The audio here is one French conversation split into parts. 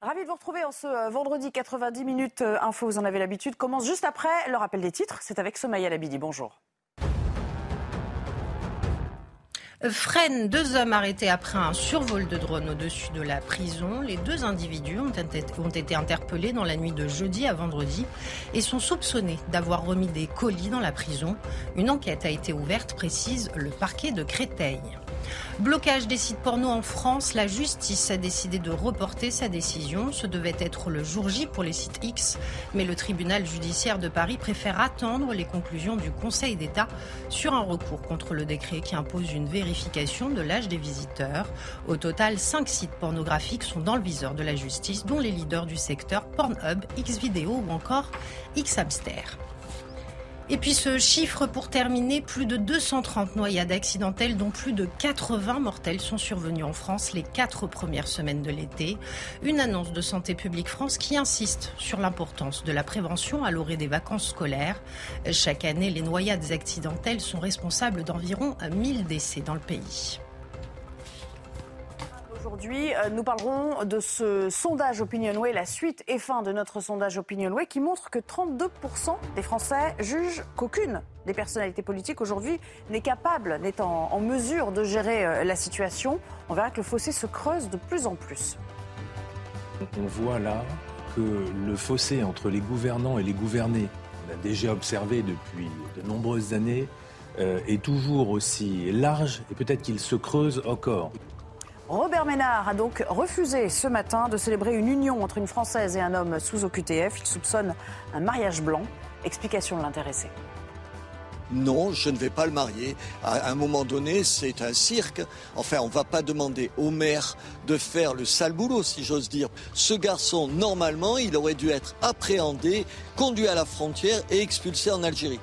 Ravi de vous retrouver en ce euh, vendredi 90 minutes euh, info, vous en avez l'habitude. Commence juste après le rappel des titres. C'est avec Somaya Labidi. Bonjour. Freine deux hommes arrêtés après un survol de drone au-dessus de la prison. Les deux individus ont été interpellés dans la nuit de jeudi à vendredi et sont soupçonnés d'avoir remis des colis dans la prison. Une enquête a été ouverte, précise le parquet de Créteil. Blocage des sites porno en France, la justice a décidé de reporter sa décision. Ce devait être le jour J pour les sites X, mais le tribunal judiciaire de Paris préfère attendre les conclusions du Conseil d'État sur un recours contre le décret qui impose une vérification de l'âge des visiteurs. Au total, cinq sites pornographiques sont dans le viseur de la justice, dont les leaders du secteur Pornhub, Xvideo ou encore Xhamster. Et puis ce chiffre pour terminer, plus de 230 noyades accidentelles dont plus de 80 mortels sont survenus en France les quatre premières semaines de l'été. Une annonce de Santé publique France qui insiste sur l'importance de la prévention à l'orée des vacances scolaires. Chaque année, les noyades accidentelles sont responsables d'environ 1000 décès dans le pays. Aujourd'hui, euh, nous parlerons de ce sondage Opinionway, la suite et fin de notre sondage Opinionway, qui montre que 32% des Français jugent qu'aucune des personnalités politiques aujourd'hui n'est capable, n'est en, mesure de gérer euh, la situation. On verra que le fossé se creuse de plus en plus. On voit là que le fossé entre les gouvernants et les gouvernés, on a déjà observé depuis de nombreuses années, euh, est toujours aussi large et peut-être qu'il se creuse encore. Robert Ménard a donc refusé ce matin de célébrer une union entre une Française et un homme sous OQTF. Il soupçonne un mariage blanc. Explication de l'intéressé. Non, je ne vais pas le marier. À un moment donné, c'est un cirque. Enfin, on ne va pas demander au maire de faire le sale boulot, si j'ose dire. Ce garçon, normalement, il aurait dû être appréhendé, conduit à la frontière et expulsé en Algérie.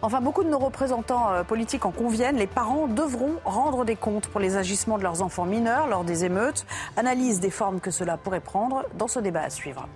Enfin, beaucoup de nos représentants euh, politiques en conviennent. Les parents devront rendre des comptes pour les agissements de leurs enfants mineurs lors des émeutes. Analyse des formes que cela pourrait prendre dans ce débat à suivre.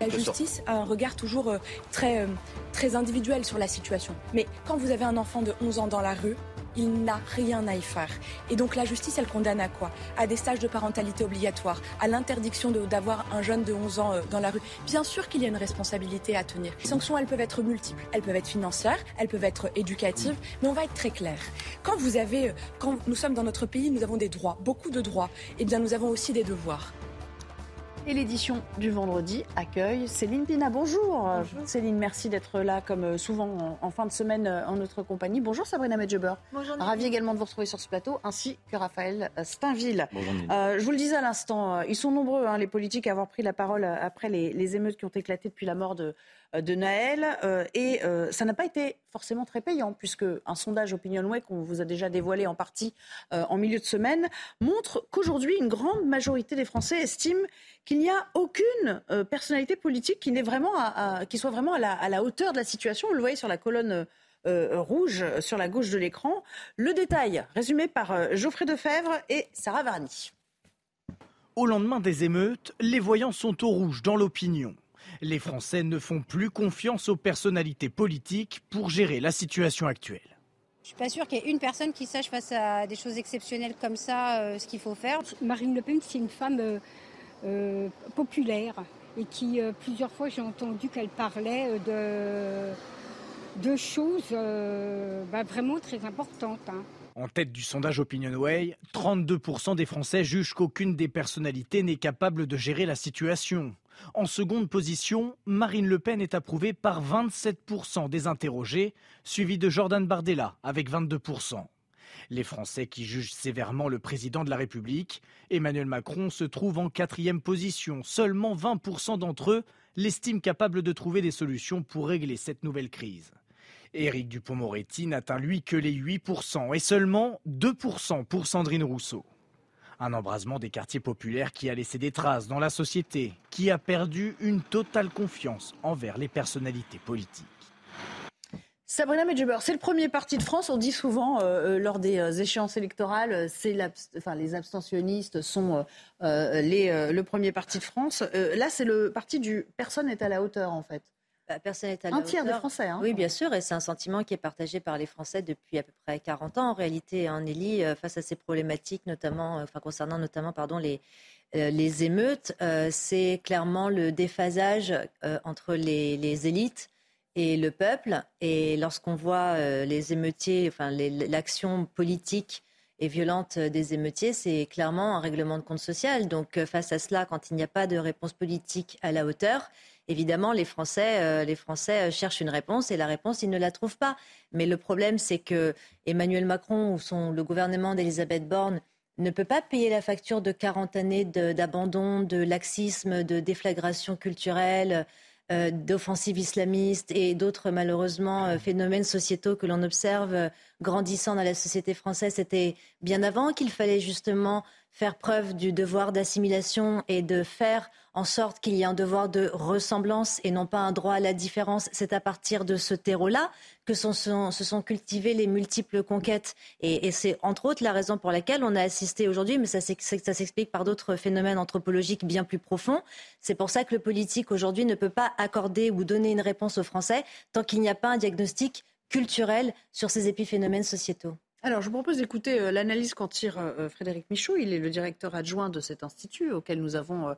La justice a un regard toujours euh, très, euh, très individuel sur la situation. Mais quand vous avez un enfant de 11 ans dans la rue, il n'a rien à y faire. Et donc la justice, elle condamne à quoi? À des stages de parentalité obligatoire, à l'interdiction d'avoir un jeune de 11 ans euh, dans la rue. Bien sûr qu'il y a une responsabilité à tenir. Les sanctions, elles peuvent être multiples. Elles peuvent être financières, elles peuvent être éducatives, mais on va être très clair. Quand vous avez, euh, quand nous sommes dans notre pays, nous avons des droits, beaucoup de droits. Eh bien, nous avons aussi des devoirs. Et l'édition du vendredi accueille Céline Pina. Bonjour. Céline, merci d'être là comme euh, souvent en, fin de semaine euh, en notre compagnie. Bonjour Sabrina Medjeber. Bonjour. Ravi également de vous retrouver sur ce plateau, ainsi que Raphaël Steinville. Euh, je vous le disais à l'instant, ils sont nombreux, hein, les politiques, à avoir pris la parole après les, émeutes qui ont éclaté depuis la mort de, de Naël. et ça n'a pas été forcément très payant, puisque un sondage Opinionway qu'on vous a déjà dévoilé en partie en milieu de semaine montre qu'aujourd'hui, une grande majorité des Français estiment qu'il n'y a aucune euh, personnalité politique qui, vraiment soit vraiment à la, hauteur de la situation. Vous le voyez sur la colonne euh, rouge sur la gauche de l'écran. Le détail résumé par euh, Geoffrey Defebvre et Sarah Varny. Au lendemain des émeutes, les voyants sont au rouge dans l'opinion. Les Français ne font plus confiance aux personnalités politiques pour gérer la situation actuelle. Je suis pas sûre qu'il y ait une personne qui sache face à des choses exceptionnelles comme ça ce qu'il faut faire. Marine Le Pen, c'est une femme euh, populaire et qui, euh, plusieurs fois, j'ai entendu qu'elle parlait de, de choses euh, bah, vraiment très importantes. Hein. En tête du sondage OpinionWay, 32% des Français jugent qu'aucune des personnalités n'est capable de gérer la situation. En seconde position, Marine Le Pen est approuvée par 27% des interrogés, suivi de Jordan Bardella avec 22%. Les Français qui jugent sévèrement le président de la République, Emmanuel Macron, se trouve en quatrième position. Seulement 20% d'entre eux l'estiment capable de trouver des solutions pour régler cette nouvelle crise. Éric Dupont-Moretti n'atteint lui que les 8% et seulement 2% pour Sandrine Rousseau. Un embrasement des quartiers populaires qui a laissé des traces dans la société, qui a perdu une totale confiance envers les personnalités politiques. Sabrina Medjeber, c'est le premier parti de France. On dit souvent euh, euh, lors des euh, échéances électorales, les abstentionnistes sont le premier parti de France. là, c'est le parti du personne n'est à la hauteur en fait. Bah, personne n'est à la un tiers des Français. Hein. oui, bien sûr, et c'est un sentiment qui est partagé par les Français depuis à peu près 40 ans. En réalité, un hein, Nelly, face à ces problématiques, notamment, enfin concernant notamment, pardon, les les émeutes, c'est clairement le déphasage entre les, les élites et le peuple. Et lorsqu'on voit euh, les émeutiers, enfin l'action politique et violente des émeutiers, c'est clairement un règlement de compte social. Donc euh, face à cela, quand il n'y a pas de réponse politique à la hauteur, évidemment les Français, euh, les Français cherchent une réponse et la réponse ils ne la trouvent pas. Mais le problème, c'est que Emmanuel Macron ou son, le gouvernement d'Elisabeth Borne ne peut pas payer la facture de 40 années d'abandon, de laxisme, de déflagration culturelle, euh, d'offensives islamistes et d'autres malheureusement euh, phénomènes sociétaux que l'on observe euh, grandissant dans la société française. C'était bien avant qu'il fallait justement faire preuve du devoir d'assimilation et de faire en sorte qu'il y ait un devoir de ressemblance et non pas un droit à la différence. C'est à partir de ce terreau-là que se sont cultivées les multiples conquêtes. Et, c'est entre autres la raison pour laquelle on a assisté aujourd'hui, mais ça, s'explique par d'autres phénomènes anthropologiques bien plus profonds. C'est pour ça que le politique aujourd'hui ne peut pas accorder ou donner une réponse aux Français tant qu'il n'y a pas un diagnostic culturel sur ces épiphénomènes sociétaux. Alors, je vous propose d'écouter euh, l'analyse qu'en tire euh, euh, Frédéric Michaud. Il est le directeur adjoint de cet institut auquel nous avons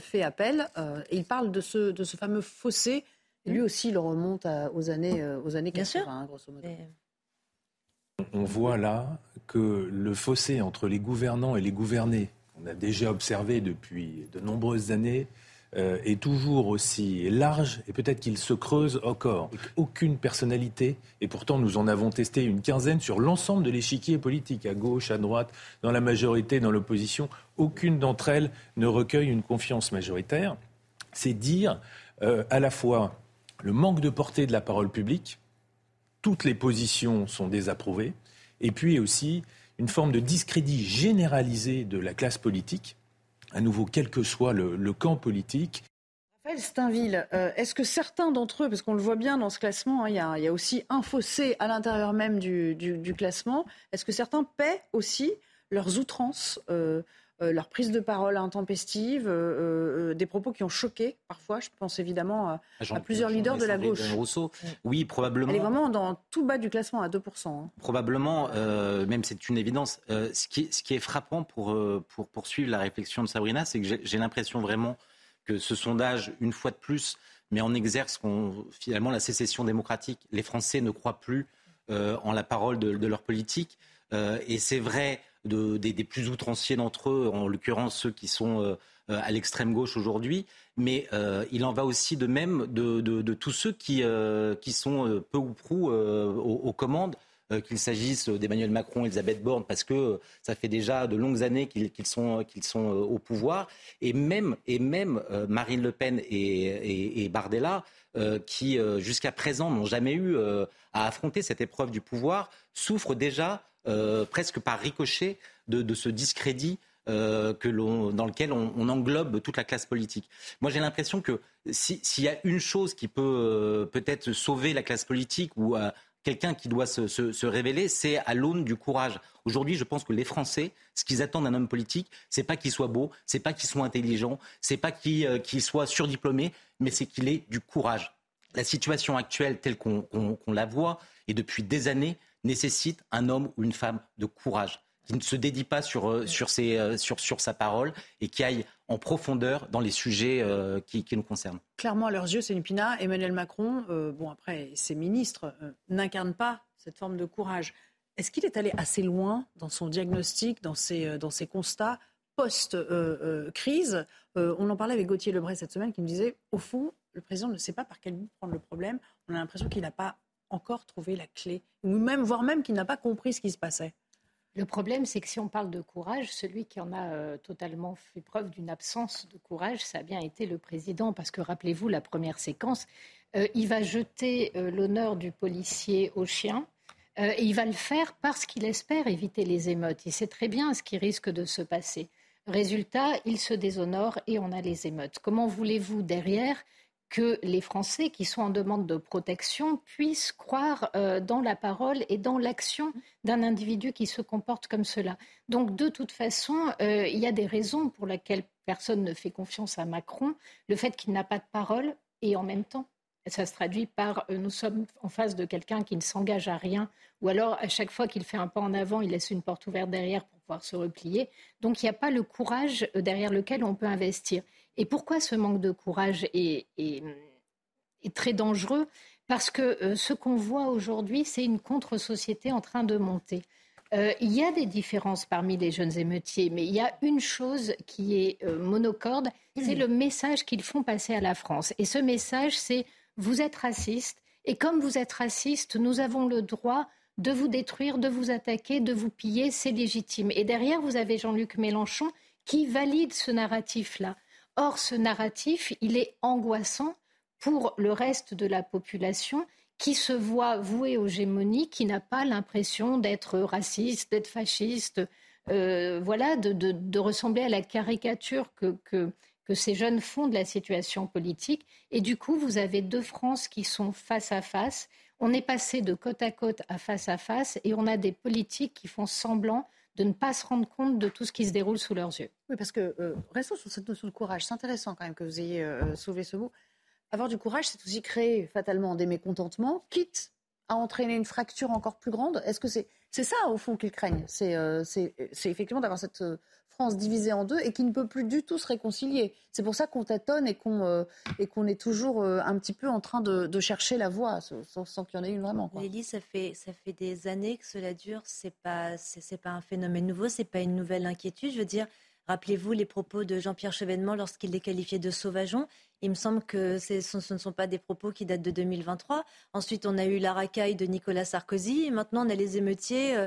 fait appel. il parle de ce, de ce fameux fossé. lui aussi, il remonte aux, années, aux années 80, hein, grosso modo. On voit là que le fossé entre les gouvernants et les gouvernés, on a déjà observé depuis de nombreuses années, euh, est toujours aussi large et peut-être qu'il se creuse encore. Aucune personnalité, et pourtant nous en avons testé une quinzaine sur l'ensemble de l'échiquier politique, à gauche, à droite, dans la majorité, dans l'opposition, aucune d'entre elles ne recueille une confiance majoritaire. C'est dire euh, à la fois le manque de portée de la parole publique, toutes les positions sont désapprouvées, et puis aussi une forme de discrédit généralisé de la classe politique à nouveau, quel que soit le, camp politique. Raphaël Steinville, euh, est-ce que certains d'entre eux, parce qu'on le voit bien dans ce classement, hein, il, y a, aussi un fossé à l'intérieur même du, classement, est-ce que certains paient aussi leurs outrances euh, euh, leur prise de parole intempestive, euh, euh, des propos qui ont choqué parfois. Je pense évidemment à, ah, plusieurs leaders de la gauche. Rousseau. Oui, probablement. Elle est vraiment dans tout bas du classement à 2%. Hein. Probablement, même c'est une évidence. ce, qui, ce, qui, est frappant pour, pour poursuivre la réflexion de Sabrina, c'est que j'ai l'impression vraiment que ce sondage, une fois de plus, met en exerce finalement la sécession démocratique. Les Français ne croient plus en la parole de, de leur politique. et c'est vrai des, plus outranciers d'entre eux, en l'occurrence ceux qui sont euh, euh, à l'extrême gauche aujourd'hui, mais euh, il en va aussi de même de, tous ceux qui, qui sont peu ou prou aux, commandes qu'il s'agisse d'Emmanuel Macron, Elisabeth Borne, parce que ça fait déjà de longues années qu'ils sont, sont au pouvoir, et même, et même Marine Le Pen et Bardella, qui jusqu'à présent n'ont jamais eu à affronter cette épreuve du pouvoir, souffrent déjà euh, presque par ricochet de, ce discrédit euh, dans lequel on, englobe toute la classe politique. Moi, j'ai l'impression que s'il y a une chose qui peut euh, peut-être sauver la classe politique ou quelqu'un qui doit se, révéler, c'est à l'aune du courage. Aujourd'hui, je pense que les Français, ce qu'ils attendent d'un homme politique, c'est pas qu'il soit beau, c'est pas qu'il soit intelligent, c'est pas qu'il soit surdiplômé, mais c'est qu'il ait du courage. La situation actuelle, telle qu'on la voit, et depuis des années, nécessite un homme ou une femme de courage, qui ne se dédie pas sur, euh, sur, ses, euh, sur, sur sa parole et qui aille en profondeur dans les sujets euh, qui, qui, nous concernent. Clairement, à leurs yeux, c'est Pina. Emmanuel Macron, bon après, ses ministres n'incarnent pas cette forme de courage. Est-ce qu'il est allé assez loin dans son diagnostic, dans ses, dans ses constats post-crise On en parlait avec Gauthier Lebray cette semaine qui me disait, au fond, le président ne sait pas par quel bout prendre le problème. On a l'impression qu'il n'a pas encore trouvé la clé, ou même, voire même qu'il n'a pas compris ce qui se passait. Le problème, c'est que si on parle de courage, celui qui en a euh, totalement fait preuve d'une absence de courage, ça a bien été le président. Parce que rappelez-vous, la première séquence, euh, il va jeter euh, l'honneur du policier au chien. Et il va le faire parce qu'il espère éviter les émeutes. Il sait très bien ce qui risque de se passer. Résultat, il se déshonore et on a les émeutes. Comment voulez-vous derrière que les Français qui sont en demande de protection puissent croire euh, dans la parole et dans l'action d'un individu qui se comporte comme cela. Donc de toute façon, euh, il y a des raisons pour lesquelles personne ne fait confiance à Macron. Le fait qu'il n'a pas de parole et en même temps, ça se traduit par euh, nous sommes en face de quelqu'un qui ne s'engage à rien, ou alors à chaque fois qu'il fait un pas en avant, il laisse une porte ouverte derrière pour pouvoir se replier. Donc il n'y a pas le courage derrière lequel on peut investir. Et pourquoi ce manque de courage est, très dangereux? Parce que euh, ce qu'on voit aujourd'hui, c'est une contre-société en train de monter. Euh, il y a des différences parmi les jeunes émeutiers, mais il y a une chose qui est euh, monocorde, c'est le message qu'ils font passer à la France. Et ce message, c'est vous êtes raciste, et comme vous êtes raciste, nous avons le droit de vous détruire, de vous attaquer, de vous piller, c'est légitime. Et derrière, vous avez Jean-Luc Mélenchon qui valide ce narratif-là. Or, ce narratif, il est angoissant pour le reste de la population qui se voit voué aux gémonies, qui n'a pas l'impression d'être raciste, d'être fasciste, euh, voilà, de, ressembler à la caricature que, que, ces jeunes font de la situation politique. Et du coup, vous avez deux France qui sont face à face. On est passé de côte à côte à face à face et on a des politiques qui font semblant de ne pas se rendre compte de tout ce qui se déroule sous leurs yeux. Oui, parce que, euh, restons sur cette notion de courage. C'est intéressant quand même que vous ayez euh, sauvé ce mot. Avoir du courage, c'est aussi créer fatalement des mécontentements, quitte à entraîner une fracture encore plus grande. Est-ce que c'est ça, au fond, qu'ils craignent? Euh, C'est effectivement d'avoir cette France divisée en deux et qui ne peut plus du tout se réconcilier. C'est pour ça qu'on tâtonne et qu'on euh, qu'on est toujours euh, un petit peu en train de, chercher la voie sans, qu'il y en ait une vraiment. Lélie, ça fait, ça fait des années que cela dure. C'est pas, c'est pas un phénomène nouveau, c'est pas une nouvelle inquiétude. Je veux dire, Rappelez-vous les propos de Jean-Pierre Chevènement lorsqu'il les qualifiait de sauvageons. Il me semble que ce ne sont pas des propos qui datent de 2023. Ensuite, on a eu la racaille de Nicolas Sarkozy. Et maintenant, on a les émeutiers euh,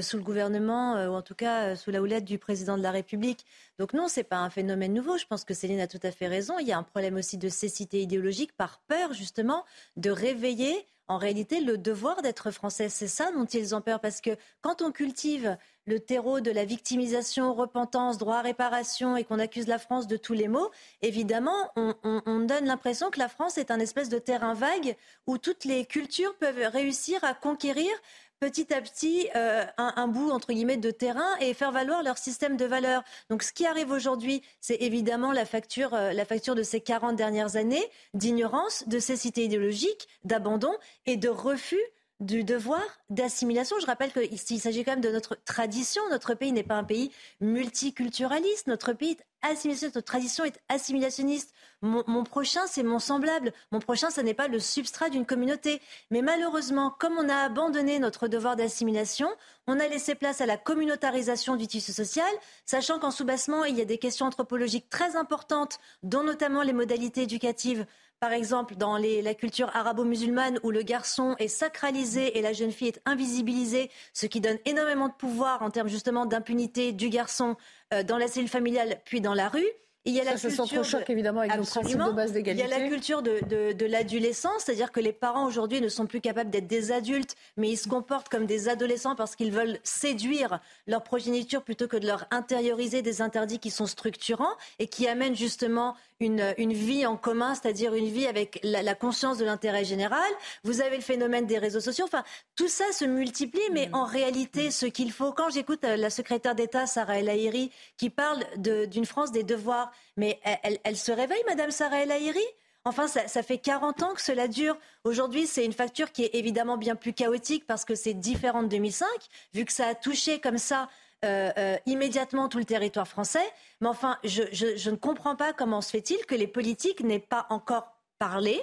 sous le gouvernement, euh, ou en tout cas sous la houlette du président de la République. Donc non, ce n'est pas un phénomène nouveau. Je pense que Céline a tout à fait raison. Il y a un problème aussi de cécité idéologique par peur, justement, de réveiller en réalité le devoir d'être français. C'est ça dont ils ont peur parce que quand on cultive le terreau de la victimisation, repentance, droit à réparation et qu'on accuse la France de tous les maux, évidemment, on, on donne l'impression que la France est un espèce de terrain vague où toutes les cultures peuvent réussir à conquérir petit à petit euh, un, bout entre guillemets de terrain et faire valoir leur système de valeurs. Donc ce qui arrive aujourd'hui, c'est évidemment la facture, euh, la facture de ces 40 dernières années d'ignorance, de cécité idéologique, d'abandon et de refus du devoir d'assimilation. Je rappelle qu'il s'agit quand même de notre tradition. Notre pays n'est pas un pays multiculturaliste. Notre pays est assimilationniste. Notre tradition est assimilationniste. Mon, prochain, c'est mon semblable. Mon prochain, ce n'est pas le substrat d'une communauté. Mais malheureusement, comme on a abandonné notre devoir d'assimilation, on a laissé place à la communautarisation du tissu social, sachant qu'en sous-bassement, il y a des questions anthropologiques très importantes, dont notamment les modalités éducatives par exemple, dans la culture arabo-musulmane où le garçon est sacralisé et la jeune fille est invisibilisée, ce qui donne énormément de pouvoir en termes justement d'impunité du garçon euh, dans la cellule familiale puis dans la rue. Il y a la culture choc évidemment avec de base d'égalité. Il y a la culture de, de, de l'adolescence, c'est-à-dire que les parents aujourd'hui ne sont plus capables d'être des adultes, mais ils se comportent comme des adolescents parce qu'ils veulent séduire leur progéniture plutôt que de leur intérioriser des interdits qui sont structurants et qui amènent justement une, une vie en commun, c'est-à-dire une vie avec la, la conscience de l'intérêt général. Vous avez le phénomène des réseaux sociaux. Enfin, tout ça se multiplie, mais mm. en réalité, ce qu'il faut, quand j'écoute euh, la secrétaire d'État Sarah El Haïry qui parle d'une France des devoirs, mais elle, se réveille, Madame Sarah El Haïry? Enfin, ça, ça, fait 40 ans que cela dure. Aujourd'hui, c'est une facture qui est évidemment bien plus chaotique parce que c'est différent de 2005, vu que ça a touché comme ça euh, euh, immédiatement tout le territoire français. Mais enfin, je, je ne comprends pas comment se fait-il que les politiques n'aient pas encore parlé,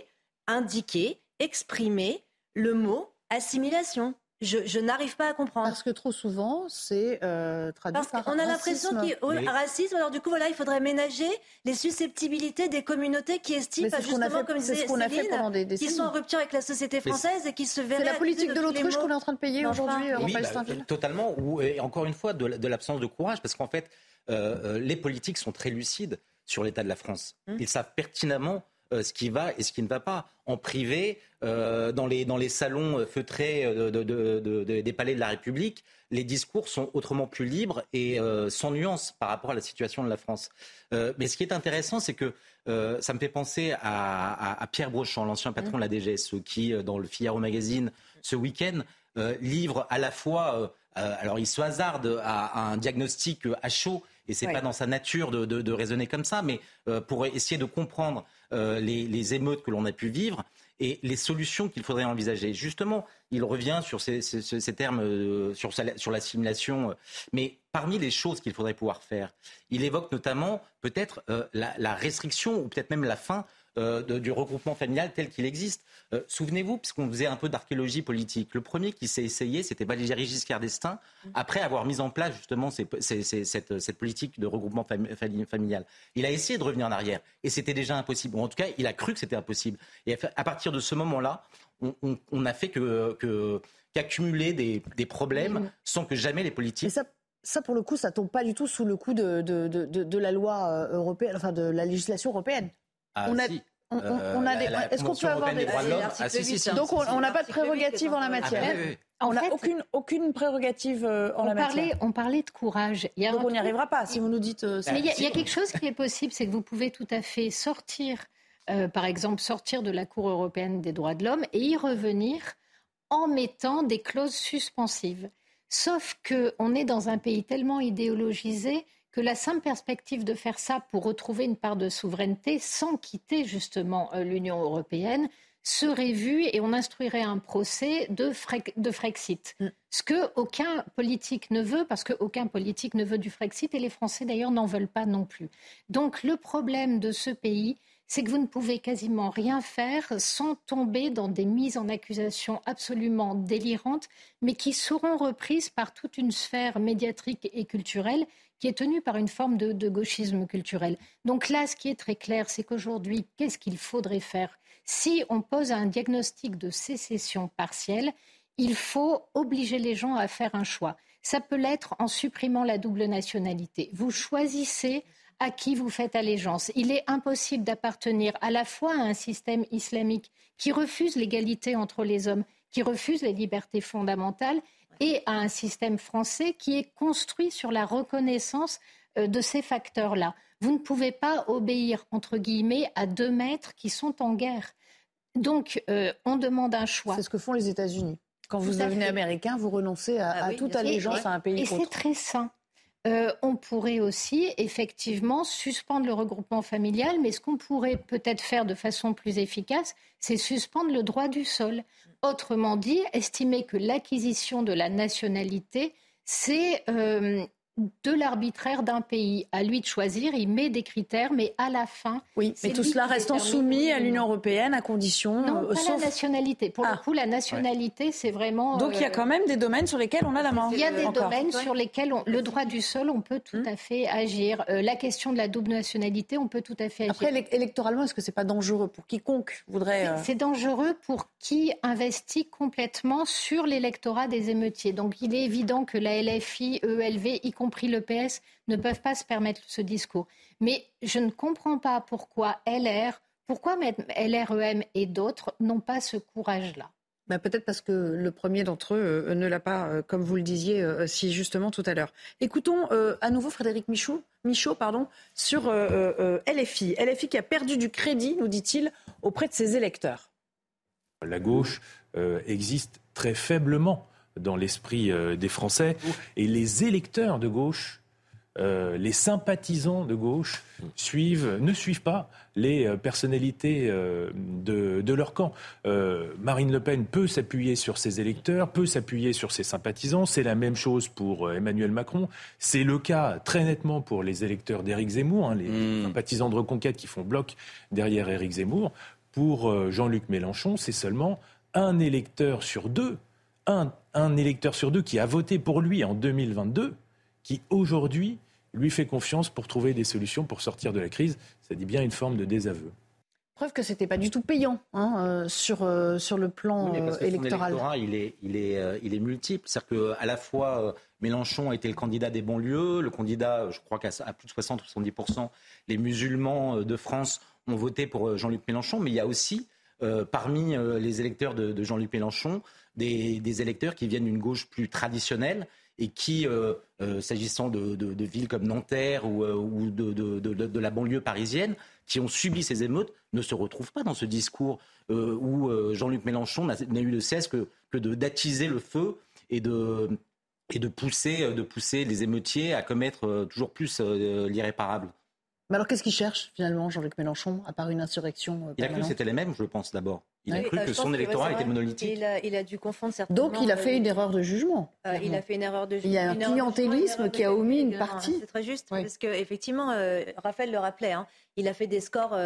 indiqué, exprimé le mot assimilation je, n'arrive pas à comprendre. Parce que trop souvent, c'est euh, traduit Parce qu'on a l'impression qu'il y a racisme. Alors du coup, voilà, il faudrait ménager les susceptibilité des communautés qui estiment, justement, comme disait Céline, qui sont en rupture avec la société française et qui se verraient... C'est la politique de l'autruche qu'on est en train de payer aujourd'hui, oui, bah, Totalement. Ou, et encore une fois, de, l'absence de courage, parce qu'en fait, euh, euh, les politiques sont très lucides sur l'état de la France. Hum. Ils savent pertinemment ce qui va et ce qui ne va pas. En privé, dans, les, dans les salons feutrés des palais de la République, les discours sont autrement plus libres et sans nuance par rapport à la situation de la France. mais ce qui est intéressant, c'est que ça me fait penser à, Pierre Brochant, l'ancien patron de la DGSE, qui, dans le Figaro Magazine, ce week-end, livre à la fois euh, alors il se hasarde à, un diagnostic à chaud, et c'est n'est pas dans sa nature de, raisonner comme ça, mais euh, pour essayer de comprendre euh, les, émeutes que l'on a pu vivre et les solutions qu'il faudrait envisager. Justement, il revient sur ces, termes, sur, sur l'assimilation, mais parmi les choses qu'il faudrait pouvoir faire, il évoque notamment peut-être la, restriction ou peut-être même la fin euh, du regroupement familial tel qu'il existe. Euh, souvenez-vous, puisqu'on faisait un peu d'archéologie politique, le premier qui s'est essayé, c'était Valéry Giscard d'Estaing, après avoir mis en place justement cette, politique de regroupement familial. Il a essayé de revenir en arrière, et c'était déjà impossible. en tout cas, il a cru que c'était impossible. Et à partir de ce moment-là, on, n'a fait que, qu'accumuler des, problèmes sans que jamais les politiques... Ça, pour le coup, ça tombe pas du tout sous le coup de, de la loi euh, européenne, enfin de la législation européenne. Ah, on a, si. On, a des. Est-ce qu'on peut avoir des. Ah, Donc on n'a pas de prérogative en la matière. on n'a aucune, aucune prérogative euh, en la matière. On parlait de courage. Il y Donc on n'y arrivera pas si vous nous dites. Euh, Mais il y, a quelque chose qui est possible, c'est que vous pouvez tout à fait sortir, euh, par exemple, sortir de la Cour européenne des droits de l'homme et y revenir en mettant des clauses suspensives. Sauf qu'on est dans un pays tellement idéologisé que la simple perspective de faire ça pour retrouver une part de souveraineté sans quitter justement euh, l'Union européenne serait vue et on instruirait un procès de, Frexit. Mm. Ce que aucun politique ne veut, parce qu'aucun politique ne veut du Frexit et les Français d'ailleurs n'en veulent pas non plus. Donc le problème de ce pays, c'est que vous ne pouvez quasiment rien faire sans tomber dans des mises en accusation absolument délirantes, mais qui seront reprises par toute une sphère médiatique et culturelle qui est tenue par une forme de, gauchisme culturel. Donc là, ce qui est très clair, c'est qu'aujourd'hui, qu'est-ce qu'il faudrait faire? Si on pose un diagnostic de sécession partielle, il faut obliger les gens à faire un choix. Ça peut l'être en supprimant la double nationalité. Vous choisissez à qui vous faites allégeance. Il est impossible d'appartenir à la fois à un système islamique qui refuse l'égalité entre les hommes, qui refuse les libertés fondamentales, et à un système français qui est construit sur la reconnaissance euh, de ces facteurs-là. Vous ne pouvez pas obéir, entre guillemets, à deux maîtres qui sont en guerre. Donc, euh, on demande un choix. C'est ce que font les États-Unis. Quand vous devenez américain, vous renoncez à, ah toute allégeance à un pays. Et c'est très sain. Euh, on pourrait aussi effectivement suspendre le regroupement familial, mais ce qu'on pourrait peut-être faire de façon plus efficace, c'est suspendre le droit du sol. Autrement dit, estimer que l'acquisition de la nationalité, c'est euh, de l'arbitraire d'un pays. À lui de choisir, il met des critères, mais à la fin. Oui, mais tout cela restant soumis à l'Union européenne à condition. Non, euh, pas la nationalité. Pour le ah. coup, la nationalité, c'est vraiment. Donc il y a euh, quand même des domaines sur lesquels on a la main. Il y a des domaines sur lesquels le droit du sol, on peut tout hum. à fait agir. Euh, la question de la double nationalité, on peut tout à fait agir. Après, électoralement, est-ce que c'est pas dangereux pour quiconque voudrait C'est dangereux pour qui investit complètement sur l'électorat des émeutiers. Donc il est évident que la LFI, ELV, y compris le PS, ne peuvent pas se permettre ce discours. Mais je ne comprends pas pourquoi LR, pourquoi LREM et d'autres n'ont pas ce courage-là. Bah, peut-être parce que le premier d'entre eux euh, ne l'a pas, euh, comme vous le disiez euh, si justement tout à l'heure. Écoutons à nouveau Frédéric Michaud, Michaud pardon, sur LFI. LFI qui a perdu du crédit, nous dit-il, auprès de ses électeurs. La gauche existe très faiblement dans l'esprit euh, des Français. Et les électeurs de gauche, euh, les sympathisants de gauche suivent, ne suivent pas les euh, personnalités de, leur camp. Marine Le Pen peut s'appuyer sur ses électeurs, peut s'appuyer sur ses sympathisants. C'est la même chose pour Emmanuel Macron. C'est le cas très nettement pour les électeurs d'Éric Zemmour, hein, les hmm. sympathisants de Reconquête qui font bloc derrière Éric Zemmour. Pour Jean-Luc Mélenchon, c'est seulement un électeur sur deux un, électeur sur deux qui a voté pour lui en 2022, qui aujourd'hui lui fait confiance pour trouver des solutions pour sortir de la crise. Ça dit bien une forme de désaveu. Preuve que c'était pas du tout payant hein, euh, sur, euh, sur le plan euh, électoral. il est, il est, il est multiple. C'est-à-dire qu'à la fois, Mélenchon a été le candidat des banlieues, le candidat, je crois qu'à plus de 60-70%, les musulmans de France ont voté pour Jean-Luc Mélenchon, mais il y a aussi parmi les électeurs de, Jean-Luc Mélenchon des, électeurs qui viennent d'une gauche plus traditionnelle et qui, s'agissant de, villes comme Nanterre ou, de, la banlieue parisienne, qui ont subi ces émeutes, ne se retrouvent pas dans ce discours où Jean-Luc Mélenchon n'a eu de cesse que, que d'attiser le feu et de, et de pousser, euh, de pousser les émeutiers à commettre euh, toujours plus euh, l'irréparable. Mais alors qu'est-ce qu'il cherche finalement Jean-Luc Mélenchon, à part une insurrection Il a cru que c'était les mêmes, je pense d'abord. Il a cru que son électorat était monolithique. Il a, il a, dû confondre certainement. Donc il a fait une erreur de jugement. il a fait une erreur de jugement. Il y a un clientélisme qui a omis une partie. C'est très juste, parce qu'effectivement, Raphaël le rappelait, hein, il a fait des scores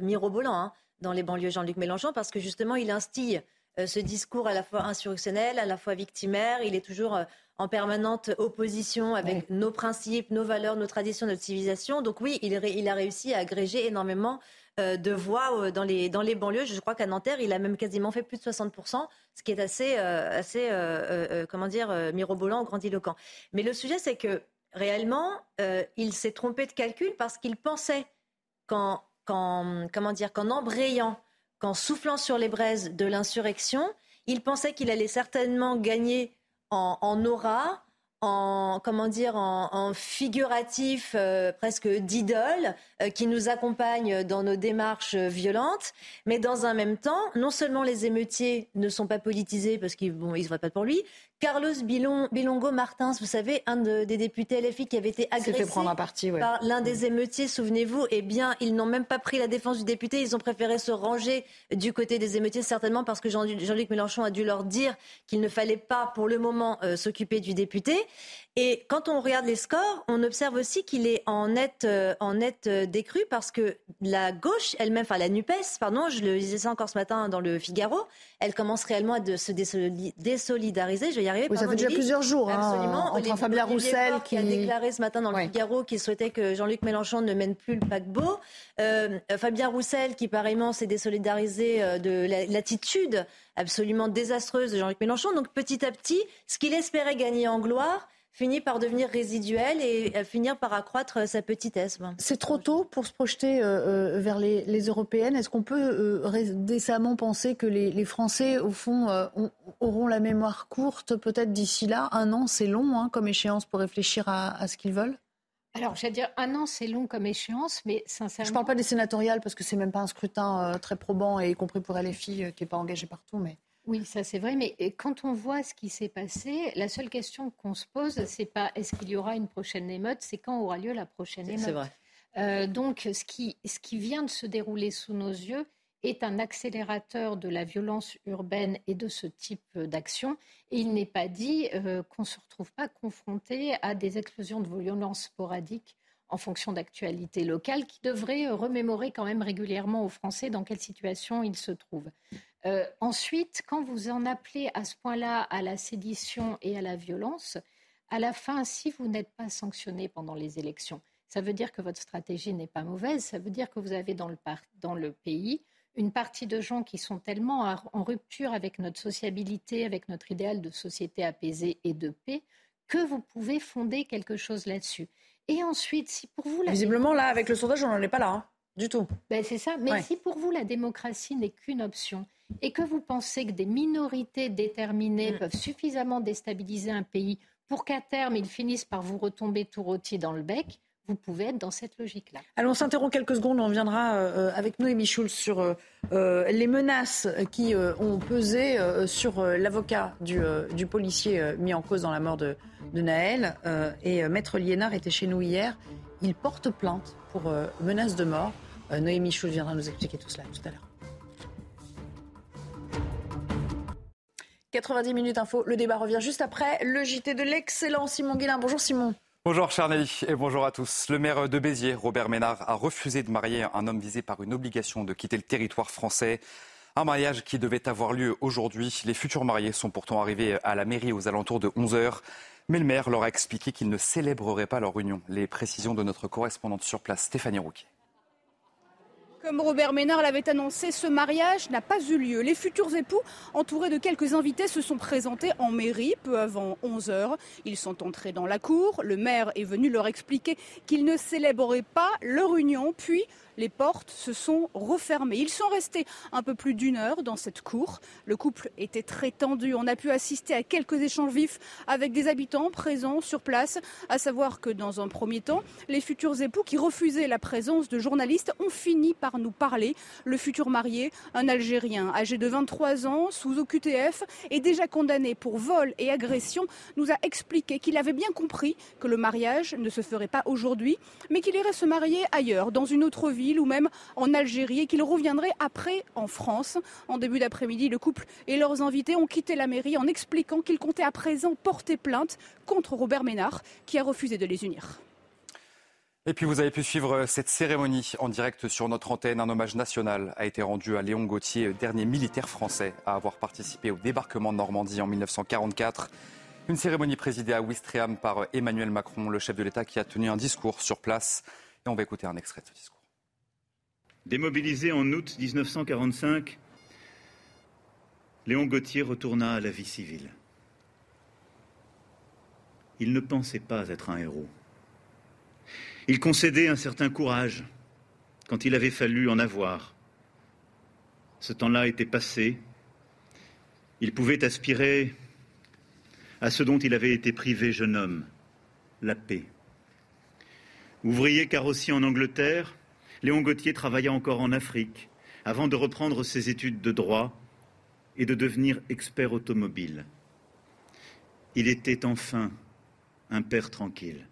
mirobolants hein, dans les banlieues Jean-Luc Mélenchon, parce que justement, il instille ce discours à la fois insurrectionnel, à la fois victimaire. Il est toujours en permanente opposition avec nos principes, nos valeurs, nos traditions, notre civilisation. Donc oui, il, a réussi à agréger énormément euh, de voix euh, dans les, dans les banlieues. Je crois qu'à Nanterre, il a même quasiment fait plus de 60%, ce qui est assez, euh, assez comment dire, mirobolant, grandiloquent. Mais le sujet, c'est que réellement, il s'est trompé de calcul parce qu'il pensait qu'en, comment dire, qu'en embrayant, qu'en soufflant sur les braises de l'insurrection, il pensait qu'il allait certainement gagner en, aura, en comment dire en, figuratif euh, presque d'idole euh, qui nous accompagne dans nos démarches violentes. Mais dans un même temps non seulement les émeutiers ne sont pas politisés parce qu'ils bon, ils se voient pas pour lui Carlos Bilongo Martins, vous savez, un des députés LFI qui avait été agressé par l'un des émeutiers, souvenez-vous, eh bien, ils n'ont même pas pris la défense du député, ils ont préféré se ranger du côté des émeutiers, certainement parce que Jean-Luc Mélenchon a dû leur dire qu'il ne fallait pas, pour le moment, euh, s'occuper du député. Et quand on regarde les scores, on observe aussi qu'il est en net, euh, en net euh, décru parce que la gauche elle-même, enfin la NUPES, pardon, je le disais ça encore ce matin dans le Figaro, elle commence réellement à se désolidariser. Je vais y arriver. ça fait déjà plusieurs jours. Hein, Absolument. entre Fabien Roussel qui... a déclaré ce matin dans le Figaro qu'il souhaitait que Jean-Luc Mélenchon ne mène plus le paquebot. Euh, Fabien Roussel qui pareillement s'est désolidarisé de l'attitude absolument désastreuse de Jean-Luc Mélenchon. Donc petit à petit, ce qu'il espérait gagner en gloire finit par devenir résiduel et euh, finir par accroître euh, sa petitesse. C'est trop tôt pour se projeter euh, vers les, européennes. Est-ce qu'on peut décemment penser que les, Français, au fond, auront la mémoire courte peut-être d'ici là? Un an, c'est long hein, comme échéance pour réfléchir à, ce qu'ils veulent? Alors, j'allais dire, un an, c'est long comme échéance, mais sincèrement. Je ne parle pas des sénatoriales parce que c'est même pas un scrutin très probant, et y compris pour LFI, qui n'est pas engagé partout. Mais... Oui, ça c'est vrai, mais quand on voit ce qui s'est passé, la seule question qu'on se pose, c'est pas est-ce qu'il y aura une prochaine émeute, c'est quand aura lieu la prochaine émeute. C'est vrai. Euh, donc, ce qui, ce qui vient de se dérouler sous nos yeux est un accélérateur de la violence urbaine et de ce type d'action. Et il n'est pas dit euh, qu'on ne se retrouve pas confronté à des explosions de violence sporadiques en fonction d'actualités locales qui devraient remémorer quand même régulièrement aux Français dans quelle situation ils se trouvent. Euh, ensuite, quand vous en appelez à ce point-là à la sédition et à la violence, à la fin, si vous n'êtes pas sanctionné pendant les élections, ça veut dire que votre stratégie n'est pas mauvaise, ça veut dire que vous avez dans le, dans le pays une partie de gens qui sont tellement en rupture avec notre sociabilité, avec notre idéal de société apaisée et de paix, que vous pouvez fonder quelque chose là-dessus. Et ensuite, si pour vous... Visiblement, là, avec le sondage, on n'en est pas là, hein, du tout. Ben, c'est ça. Mais si pour vous, la démocratie n'est qu'une option, et que vous pensez que des minorités déterminées mm. peuvent suffisamment déstabiliser un pays pour qu'à terme, ils finissent par vous retomber tout rôti dans le bec, vous pouvez être dans cette logique-là. Alors on s'interrompt quelques secondes, on reviendra euh, avec Noémie Schulz sur euh, les menaces qui euh, ont pesé sur l'avocat du, policier mis en cause dans la mort de, de Naël. et Maître Liénard était chez nous hier. Il porte plainte pour menaces de mort. Noémie Schulz viendra nous expliquer tout cela tout à l'heure. 90 minutes info. Le débat revient juste après le JT de l'excellent Simon Guillain. Bonjour Simon. Bonjour Charnelly et bonjour à tous. Le maire de Béziers, Robert Ménard, a refusé de marier un homme visé par une obligation de quitter le territoire français. Un mariage qui devait avoir lieu aujourd'hui. Les futurs mariés sont pourtant arrivés à la mairie aux alentours de 11h. Mais le maire leur a expliqué qu'ils ne célébreraient pas leur union. Les précisions de notre correspondante sur place, Stéphanie Rouquet. Comme Robert Ménard l'avait annoncé, ce mariage n'a pas eu lieu. Les futurs époux, entourés de quelques invités, se sont présentés en mairie peu avant 11 heures. Ils sont entrés dans la cour. Le maire est venu leur expliquer qu'ils ne célébreraient pas leur union. Puis les portes se sont refermées. Ils sont restés un peu plus d'une heure dans cette cour. Le couple était très tendu. On a pu assister à quelques échanges vifs avec des habitants présents sur place. À savoir que dans un premier temps, les futurs époux qui refusaient la présence de journalistes ont fini par nous parler. Le futur marié, un Algérien âgé de 23 ans, sous OQTF, est déjà condamné pour vol et agression, nous a expliqué qu'il avait bien compris que le mariage ne se ferait pas aujourd'hui, mais qu'il irait se marier ailleurs, dans une autre ville ou même en Algérie et qu'ils reviendraient après en France. En début d'après-midi, le couple et leurs invités ont quitté la mairie en expliquant qu'ils comptaient à présent porter plainte contre Robert Ménard qui a refusé de les unir. Et puis vous avez pu suivre cette cérémonie en direct sur notre antenne. Un hommage national a été rendu à Léon Gauthier, dernier militaire français à avoir participé au débarquement de Normandie en 1944. Une cérémonie présidée à Ouistreham par Emmanuel Macron, le chef de l'État qui a tenu un discours sur place. Et on va écouter un extrait de ce discours. Démobilisé en août 1945, Léon Gauthier retourna à la vie civile. Il ne pensait pas être un héros. Il concédait un certain courage quand il avait fallu en avoir. Ce temps-là était passé. Il pouvait aspirer à ce dont il avait été privé jeune homme, la paix. Ouvrier carrossier en Angleterre, Léon Gauthier travailla encore en Afrique avant de reprendre ses études de droit et de devenir expert automobile. Il était enfin un père tranquille.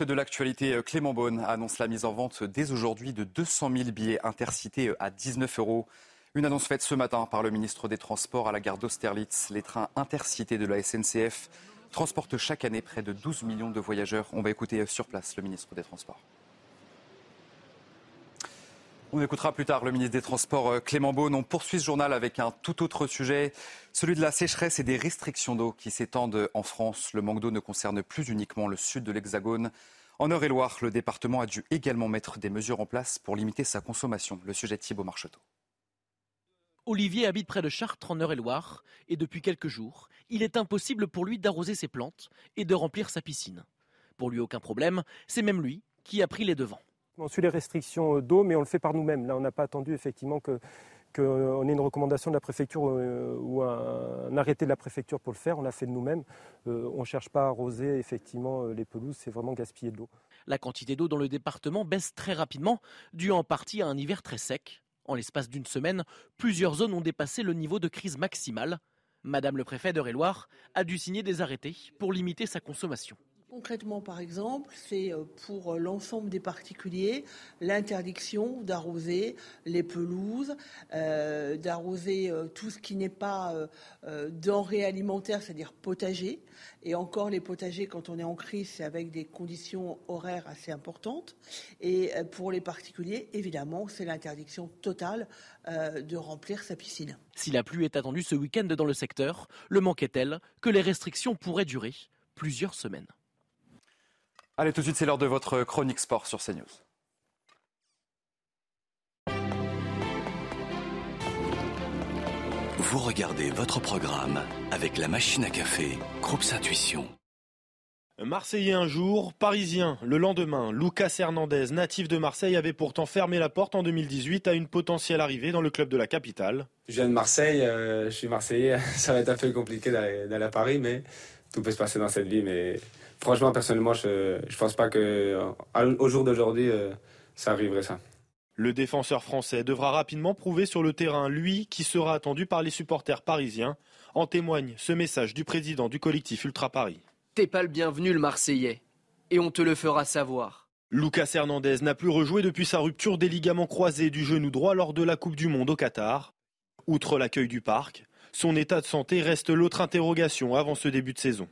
De l'actualité, Clément Beaune annonce la mise en vente dès aujourd'hui de 200 000 billets intercités à 19 euros. Une annonce faite ce matin par le ministre des Transports à la gare d'Austerlitz. Les trains intercités de la SNCF transportent chaque année près de 12 millions de voyageurs. On va écouter sur place le ministre des Transports. On écoutera plus tard le ministre des Transports euh, Clément Beaune. On poursuit ce journal avec un tout autre sujet, celui de la sécheresse et des restrictions d'eau qui s'étendent en France. Le manque d'eau ne concerne plus uniquement le sud de l'Hexagone. En Eure-et-Loire, le département a dû également mettre des mesures en place pour limiter sa consommation. Le sujet de Thibault Marcheteau. Olivier habite près de Chartres en Eure-et-Loire et depuis quelques jours, il est impossible pour lui d'arroser ses plantes et de remplir sa piscine. Pour lui, aucun problème, c'est même lui qui a pris les devants. On suit les restrictions euh, d'eau, mais on le fait par nous-mêmes. Là, on n'a pas attendu effectivement qu'on ait une recommandation de la préfecture euh, ou un, arrêté de la préfecture pour le faire. On l'a fait de nous-mêmes. Euh, on ne cherche pas à arroser effectivement les pelouses, c'est vraiment gaspiller de l'eau. La quantité d'eau dans le département baisse très rapidement, dû en partie à un hiver très sec. En l'espace d'une semaine, plusieurs zones ont dépassé le niveau de crise maximale. Madame le préfet de loire a dû signer des arrêtés pour limiter sa consommation. Concrètement, par exemple, c'est euh, pour euh, l'ensemble des particuliers l'interdiction d'arroser les pelouses, euh, d'arroser tout ce qui n'est pas denrées alimentaires, c'est-à-dire potager. Et encore les potagers, quand on est en crise, c'est avec des conditions horaires assez importantes. Et pour les particuliers, évidemment, c'est l'interdiction totale de remplir sa piscine. Si la pluie est attendue ce week-end dans le secteur, le manque est tel que les restrictions pourraient durer plusieurs semaines. Allez, tout de suite, c'est l'heure de votre chronique sport sur CNews. Vous regardez votre programme avec la machine à café, Groupe Intuition. Marseillais un jour, Parisien le lendemain. Lucas Hernandez, natif de Marseille, avait pourtant fermé la porte en 2018 à une potentielle arrivée dans le club de la capitale. Je viens de Marseille, euh, je suis Marseillais, ça va être un peu compliqué d'aller à Paris, mais tout peut se passer dans cette vie. Mais franchement, personnellement, je ne pense pas qu'au jour d'aujourd'hui, euh, ça arriverait ça. Le défenseur français devra rapidement prouver sur le terrain, lui, qui sera attendu par les supporters parisiens. En témoigne ce message du président du collectif Ultra Paris. T'es pas le bienvenu, le Marseillais. Et on te le fera savoir. Lucas Hernandez n'a plus rejoué depuis sa rupture des ligaments croisés du genou droit lors de la Coupe du Monde au Qatar. Outre l'accueil du parc, son état de santé reste l'autre interrogation avant ce début de saison.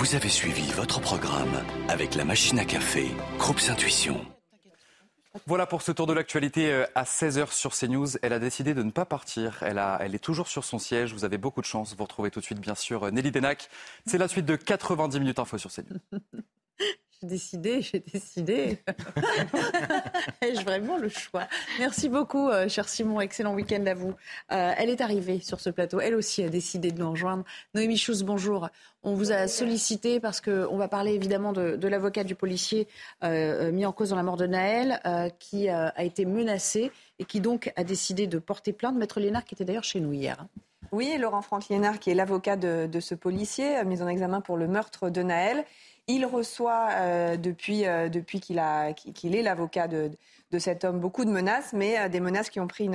Vous avez suivi votre programme avec la machine à café, Groupe Intuition. Voilà pour ce tour de l'actualité euh, à 16h sur CNews. Elle a décidé de ne pas partir. Elle, elle est toujours sur son siège. Vous avez beaucoup de chance. Vous retrouvez tout de suite, bien sûr, Nelly Denac. C'est la suite de 90 minutes info sur CNews. J'ai décidé, j'ai décidé. Ai-je vraiment le choix? Merci beaucoup, euh, cher Simon. Excellent week-end à vous. Euh, elle est arrivée sur ce plateau. Elle aussi a décidé de nous rejoindre. Noémie Schulz, bonjour. On vous a sollicité parce qu'on va parler évidemment de, l'avocat du policier euh, mis en cause dans la mort de Naël, qui a été menacé et qui donc a décidé de porter plainte. Maître Lénard, qui était d'ailleurs chez nous hier. Oui, Laurent Franck Lénard, qui est l'avocat de, ce policier mis en examen pour le meurtre de Naël. Il reçoit euh, depuis, euh, depuis qu'il est l'avocat de, cet homme beaucoup de menaces, mais euh, des menaces qui ont pris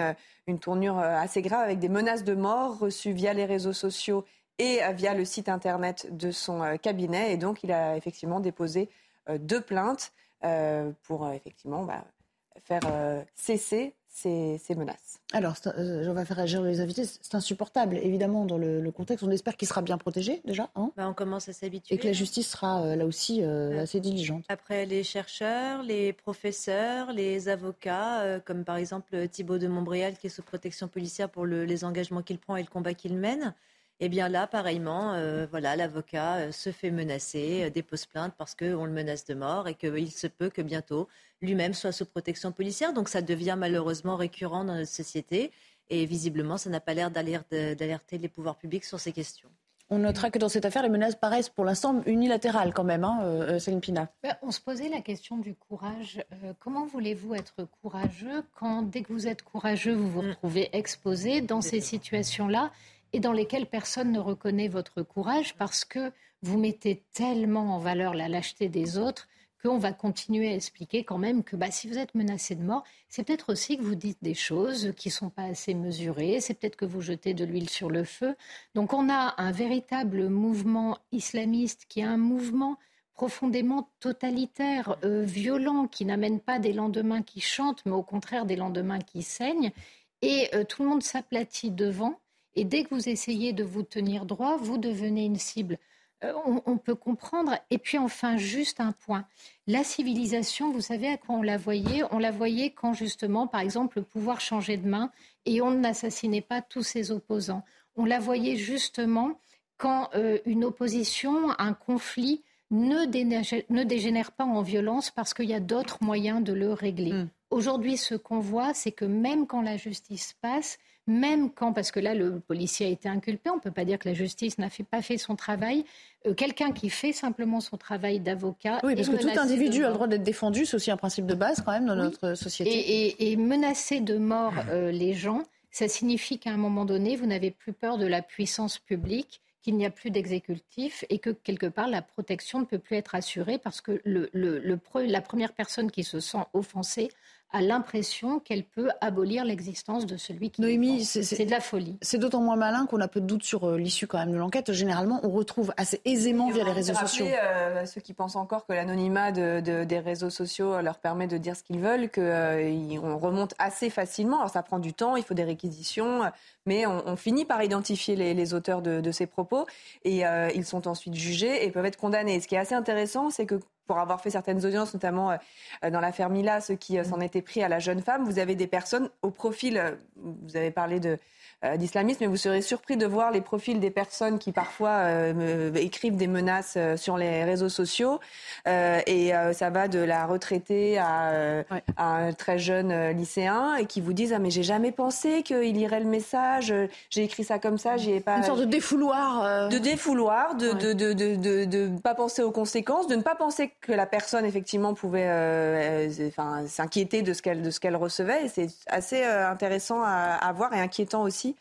une, tournure assez grave avec des menaces de mort reçues via les réseaux sociaux et via le site internet de son cabinet. Et donc, il a effectivement déposé deux plaintes pour effectivement bah, faire cesser ces, menaces. Alors, euh, on va faire réagir les invités. C'est insupportable, évidemment, dans le, contexte. On espère qu'il sera bien protégé, déjà. Hein bah, on commence à s'habituer. Et que la justice sera, euh, là aussi, euh, assez diligente. Après, les chercheurs, les professeurs, les avocats, comme par exemple Thibault de Montbrial, qui est sous protection policière pour les engagements qu'il prend et le combat qu'il mène. Eh bien là, pareillement, voilà, l'avocat se fait menacer, dépose plainte parce qu'on le menace de mort et qu'il se peut que bientôt lui-même soit sous protection policière. Donc ça devient malheureusement récurrent dans notre société. Et visiblement, ça n'a pas l'air d'alerter les pouvoirs publics sur ces questions. On notera que dans cette affaire, les menaces paraissent pour l'instant unilatérales quand même, hein, euh, Céline Pina. Ben, on se posait la question du courage. Euh, comment voulez-vous être courageux quand, dès que vous êtes courageux, vous vous mm. retrouvez exposé dans ces situations-là et dans lesquelles personne ne reconnaît votre courage parce que vous mettez tellement en valeur la lâcheté des autres on va continuer à expliquer quand même que bah, si vous êtes menacé de mort, c'est peut-être aussi que vous dites des choses qui ne sont pas assez mesurées, c'est peut-être que vous jetez de l'huile sur le feu. Donc on a un véritable mouvement islamiste qui est un mouvement profondément totalitaire, euh, violent, qui n'amène pas des lendemains qui chantent, mais au contraire des lendemains qui saignent. Et euh, tout le monde s'aplatit devant. Et dès que vous essayez de vous tenir droit, vous devenez une cible. Euh, on, peut comprendre. Et puis enfin, juste un point. La civilisation, vous savez à quoi on la voyait? On la voyait quand justement, par exemple, le pouvoir changeait de main et on n'assassinait pas tous ses opposants. On la voyait justement quand euh, une opposition, un conflit ne, dégénère, pas en violence parce qu'il y a d'autres moyens de le régler. Hmm. Aujourd'hui, ce qu'on voit, c'est que même quand la justice passe, même quand, parce que là, le policier a été inculpé, on ne peut pas dire que la justice n'a pas fait son travail. Euh, quelqu'un qui fait simplement son travail d'avocat. Oui, parce que tout individu a le droit d'être défendu, c'est aussi un principe de base quand même dans notre société. Et, menacer de mort euh, les gens, ça signifie qu'à un moment donné, vous n'avez plus peur de la puissance publique qu'il n'y a plus d'exécutif et que quelque part la protection ne peut plus être assurée parce que le, la première personne qui se sent offensée a l'impression qu'elle peut abolir l'existence de celui qui Noémie, c'est de la folie. C'est d'autant moins malin qu'on a peu de doutes sur euh, l'issue quand même de l'enquête. Généralement, on retrouve assez aisément via les réseaux sociaux. Euh, ceux qui pensent encore que l'anonymat des réseaux sociaux leur permet de dire ce qu'ils veulent, qu'on euh, remonte assez facilement. Alors ça prend du temps, il faut des réquisitions, mais on, finit par identifier les, auteurs de, ces propos et ils sont ensuite jugés et peuvent être condamnés. Ce qui est assez intéressant, c'est que pour avoir fait certaines audiences, notamment euh, dans l'affaire Mila, ceux qui euh, s'en étaient pris à la jeune femme, vous avez des personnes au profil, euh, vous avez parlé de, euh, d'islamisme, mais vous serez surpris de voir les profils des personnes qui parfois euh, écrivent des menaces euh, sur les réseaux sociaux. et ça va de la retraitée à, un très jeune lycéen et qui vous disent ah mais j'ai jamais pensé qu'il irait le message. J'ai écrit ça comme ça, j'y ai pas. Une sorte de défouloir. De défouloir, de de, de, de, de, pas penser aux conséquences, de ne pas penser que la personne effectivement pouvait enfin, s'inquiéter de ce qu'elle de ce qu'elle recevait. Et c'est assez intéressant à, à voir et inquiétant aussi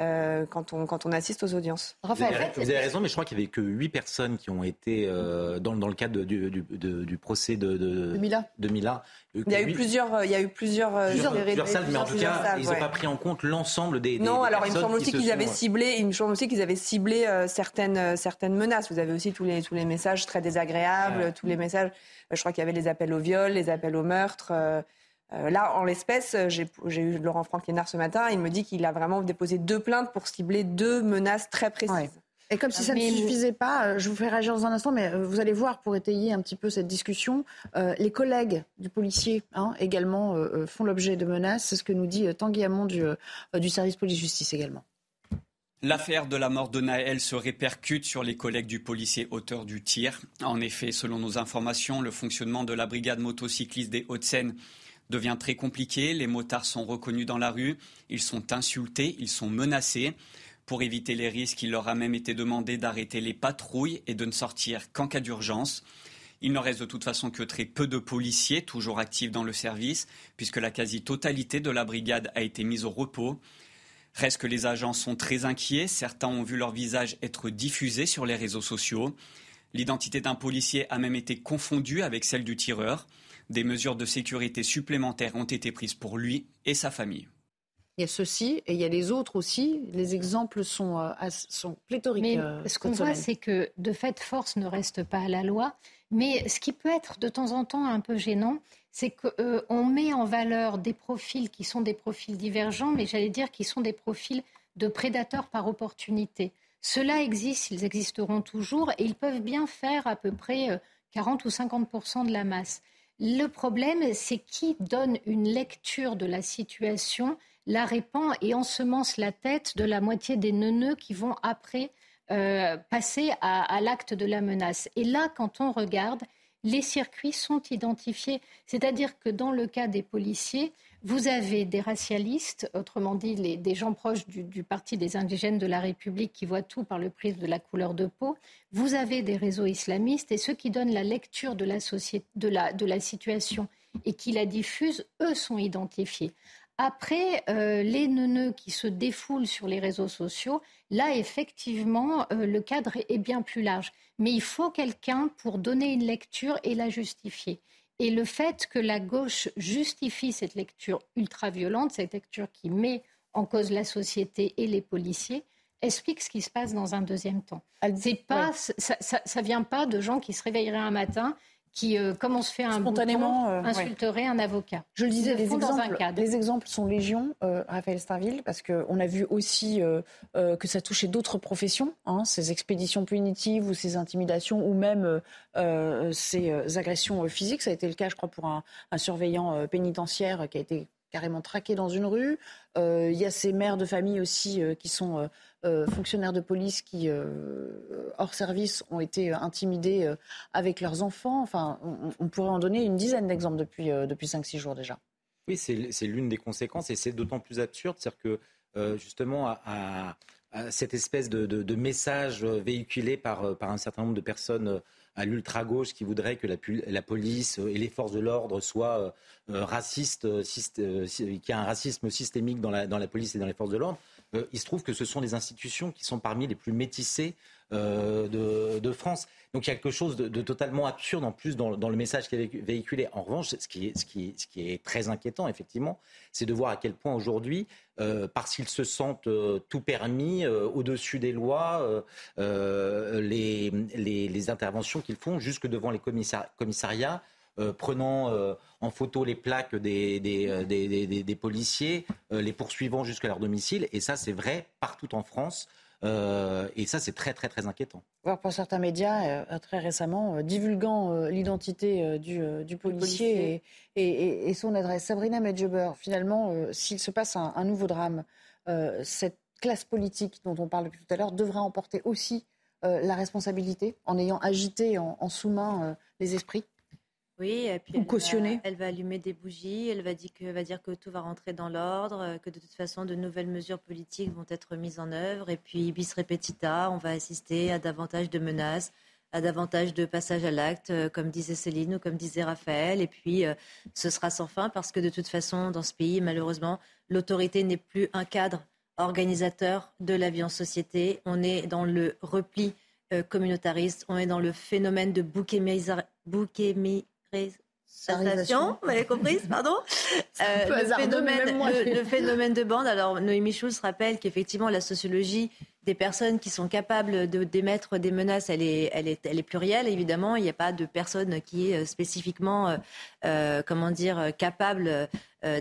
euh, quand, on, quand on assiste aux audiences. Raphaël, vous avez, raison, mais je crois qu'il n'y avait que 8 personnes qui ont été euh, dans, dans, le cadre du, du, du procès de, de, Mila. De Mila. Il y a eu plusieurs, il y a eu plusieurs, plusieurs, plusieurs salles, mais en tout cas, ils n'ont pas pris en compte l'ensemble des, des, Non, alors il me semble aussi qu'ils avaient ciblé, il me semble aussi qu'ils avaient ciblé euh, certaines, certaines menaces. Vous avez aussi tous les, tous les messages très désagréables, tous les messages. Je crois qu'il y avait les appels au viol, les appels au meurtre. Euh, là, en l'espèce, j'ai eu Laurent Franck-Lénard ce matin. Il me dit qu'il a vraiment déposé deux plaintes pour cibler deux menaces très précises. Et comme si ça ne suffisait pas, euh, je vous fais réagir dans un instant, mais euh, vous allez voir, pour étayer un petit peu cette discussion, les collègues du policier hein, également font l'objet de menaces. C'est ce que nous dit Tanguy Hamon du, du service police-justice également. L'affaire de la mort de Naël se répercute sur les collègues du policier auteur du tir. En effet, selon nos informations, le fonctionnement de la brigade motocycliste des Hauts-de-Seine devient très compliqué. Les motards sont reconnus dans la rue, ils sont insultés, ils sont menacés. Pour éviter les risques, il leur a même été demandé d'arrêter les patrouilles et de ne sortir qu'en cas d'urgence. Il ne reste de toute façon que très peu de policiers toujours actifs dans le service, puisque la quasi-totalité de la brigade a été mise au repos. Reste que les agents sont très inquiets. Certains ont vu leur visage être diffusé sur les réseaux sociaux. L'identité d'un policier a même été confondue avec celle du tireur. Des mesures de sécurité supplémentaires ont été prises pour lui et sa famille. Il y a ceci et il y a les autres aussi. Les exemples sont, euh, sont pléthoriques. Mais euh, ce qu'on voit, c'est que de fait, force ne reste pas à la loi. Mais ce qui peut être de temps en temps un peu gênant, c'est qu'on euh, met en valeur des profils qui sont des profils divergents, mais j'allais dire qui sont des profils de prédateurs par opportunité. Cela existe, ils existeront toujours et ils peuvent bien faire à peu près 40 euh, ou 50% de la masse. Le problème, c'est qui donne une lecture de la situation, la répand et ensemence la tête de la moitié des neuneux qui vont après euh, passer à l'acte de la menace. Et là, quand on regarde, les circuits sont identifiés. C'est-à-dire que dans le cas des policiers, vous avez des racialistes, autrement dit des gens proches du, Parti des indigènes de la République qui voient tout par le prisme de la couleur de peau. Vous avez des réseaux islamistes et ceux qui donnent la lecture de la, de la situation et qui la diffusent, eux, sont identifiés. Après, euh, les neuneux qui se défoulent sur les réseaux sociaux, là, effectivement, euh, le cadre est bien plus large. Mais il faut quelqu'un pour donner une lecture et la justifier. Et le fait que la gauche justifie cette lecture ultra-violente, cette lecture qui met en cause la société et les policiers, explique ce qui se passe dans un deuxième temps. Pas, Ça ne vient pas de gens qui se réveilleraient un matin qui, euh, comme on se fait un spontanément, euh, insulterait un avocat. Je le disais, les exemples, les exemples sont légion, euh, Raphaël Starville, parce qu'on a vu aussi que ça touchait d'autres professions, hein, ces expéditions punitives ou ces intimidations ou même ces agressions physiques. Ça a été le cas, je crois, pour un, un surveillant pénitentiaire qui a été carrément traqué dans une rue. Il y a ces mères de famille aussi qui sont euh, fonctionnaires de police qui, euh, hors service, ont été intimidés euh, avec leurs enfants. Enfin, on, pourrait en donner une dizaine d'exemples depuis, depuis 5-6 jours déjà. Oui, c'est l'une des conséquences et c'est d'autant plus absurde, c'est-à-dire que justement, à, cette espèce de, message véhiculé par, par, un certain nombre de personnes à l'ultra-gauche qui voudraient que la, police et les forces de l'ordre soient racistes, qu'il y a un racisme systémique dans la, police et dans les forces de l'ordre. Euh, il se trouve que ce sont des institutions qui sont parmi les plus métissées euh, de, France. Donc il y a quelque chose de, totalement absurde en plus dans, le message qui est véhiculé. En revanche, ce qui est, très inquiétant, effectivement, c'est de voir à quel point aujourd'hui, euh, parce qu'ils se sentent tout permis, au-dessus des lois, les, interventions qu'ils font jusque devant les commissariats euh, prenant euh, en photo les plaques des, euh, policiers, les poursuivant jusqu'à leur domicile. Et ça, c'est vrai partout en France. Et ça, c'est très, très, très inquiétant. Voir pour certains médias, très récemment, divulguant l'identité du, policier, Et, son adresse. Sabrina Medjeber, finalement, s'il se passe un, nouveau drame, cette classe politique dont on parle depuis tout à l'heure devra emporter aussi la responsabilité en ayant agité en sous-main les esprits oui, et puis elle, Va, allumer des bougies, elle va dire, que, va dire que tout va rentrer dans l'ordre, euh, que de toute façon de nouvelles mesures politiques vont être mises en œuvre, et puis bis repetita, on va assister à davantage de menaces, à davantage de passages à l'acte, euh, comme disait Céline ou comme disait Raphaël, et puis euh, ce sera sans fin parce que de toute façon, dans ce pays, malheureusement, l'autorité n'est plus un cadre organisateur de la vie en société, on est dans le repli communautariste, on est dans le phénomène de bouquémisation vous avez compris, pardon euh, le, phénomène, le, phénomène, de bande. Alors, Noémie Schulz rappelle qu'effectivement, la sociologie des personnes qui sont capables de d'émettre des menaces, elle est, elle, est, elle est plurielle, évidemment. Il n'y a pas de personne qui est spécifiquement, euh, euh comment dire, capable euh,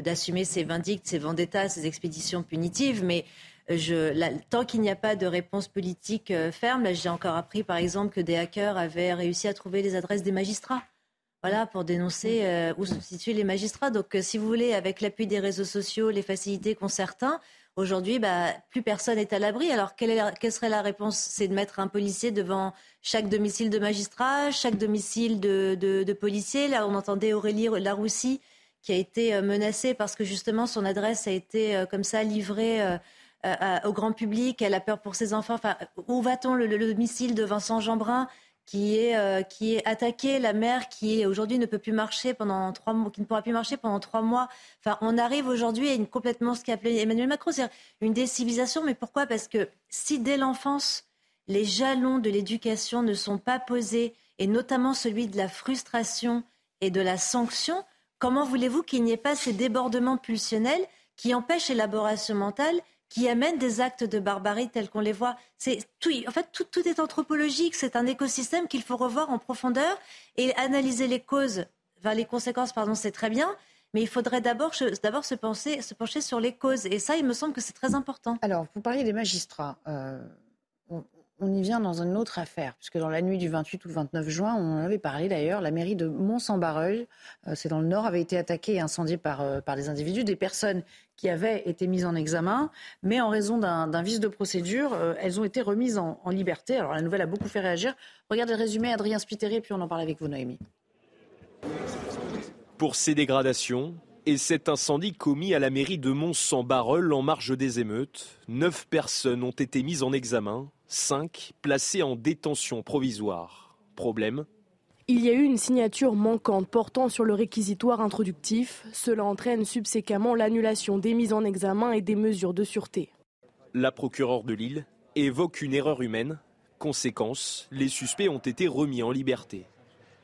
d'assumer ses vindictes, ses vendettas, ses expéditions punitives. Mais je, tant qu'il n'y a pas de réponse politique ferme, j'ai encore appris, par exemple, que des hackers avaient réussi à trouver les adresses des magistrats voilà, pour dénoncer euh, où sont situés les magistrats. Donc, euh, si vous voulez, avec l'appui des réseaux sociaux, les facilités qu'ont certains, Aujourd'hui, bah, plus personne n'est à l'abri. Alors, quelle, quelle, serait la réponse? C'est de mettre un policier devant chaque domicile de magistrat, chaque domicile de, de, de policier. Là, on entendait Aurélie Laroussi qui a été menacée parce que justement son adresse a été comme ça livrée au grand public. Elle a peur pour ses enfants. Enfin, où va-t-on le, le, domicile de Vincent Jeanbrun? Qui est, euh, qui est attaqué, la mère qui aujourd'hui ne peut plus marcher pendant trois mois, qui ne pourra plus marcher pendant trois mois. Enfin, on arrive aujourd'hui à une complètement ce qu'a appelé Emmanuel Macron, c'est une décivilisation. Mais pourquoi? Parce que si dès l'enfance les jalons de l'éducation ne sont pas posés, et notamment celui de la frustration et de la sanction, comment voulez-vous qu'il n'y ait pas ces débordements pulsionnels qui empêchent l'élaboration mentale qui amènent des actes de barbarie tels qu'on les voit. C'est tout, en fait, tout, tout est anthropologique. C'est un écosystème qu'il faut revoir en profondeur et analyser les causes, enfin, les conséquences, pardon, c'est très bien. Mais il faudrait d'abord, d'abord se, penser, se pencher sur les causes. Et ça, il me semble que c'est très important. Alors, vous parliez des magistrats. Euh, on y vient dans une autre affaire, puisque dans la nuit du 28 ou le 29 juin, on en avait parlé d'ailleurs, la mairie de Mont-Saint-Barreuil, c'est dans le Nord, avait été attaquée et incendiée par, euh, par des individus, des personnes qui avaient été mises en examen, mais en raison d'un vice de procédure, euh, elles ont été remises en, liberté. Alors la nouvelle a beaucoup fait réagir. Regardez le résumé, Adrien Spiteri, puis on en parle avec vous, Noémie. Pour ces dégradations, et cet incendie commis à la mairie de Mont-Saint-Barreul en marge des émeutes, neuf personnes ont été mises en examen, cinq placées en détention provisoire. Problème il y a eu une signature manquante portant sur le réquisitoire introductif. Cela entraîne subséquemment l'annulation des mises en examen et des mesures de sûreté. La procureure de Lille évoque une erreur humaine. Conséquence, les suspects ont été remis en liberté.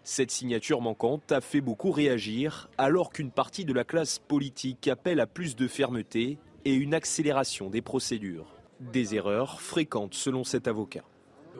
Cette signature manquante a fait beaucoup réagir alors qu'une partie de la classe politique appelle à plus de fermeté et une accélération des procédures. Des erreurs fréquentes selon cet avocat.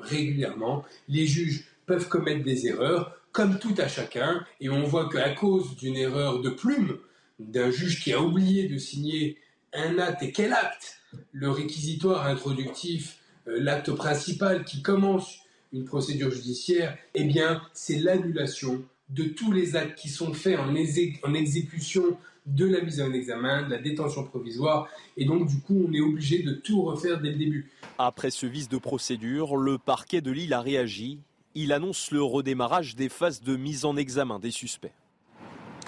Régulièrement, les juges peuvent commettre des erreurs, comme tout à chacun, et on voit qu'à cause d'une erreur de plume, d'un juge qui a oublié de signer un acte, et quel acte? Le réquisitoire introductif, euh, l'acte principal qui commence une procédure judiciaire, eh bien, c'est l'annulation de tous les actes qui sont faits en, en, exécution de la mise en examen, de la détention provisoire, et donc du coup on est obligé de tout refaire dès le début. Après ce vice de procédure, le parquet de Lille a réagi. Il annonce le redémarrage des phases de mise en examen des suspects.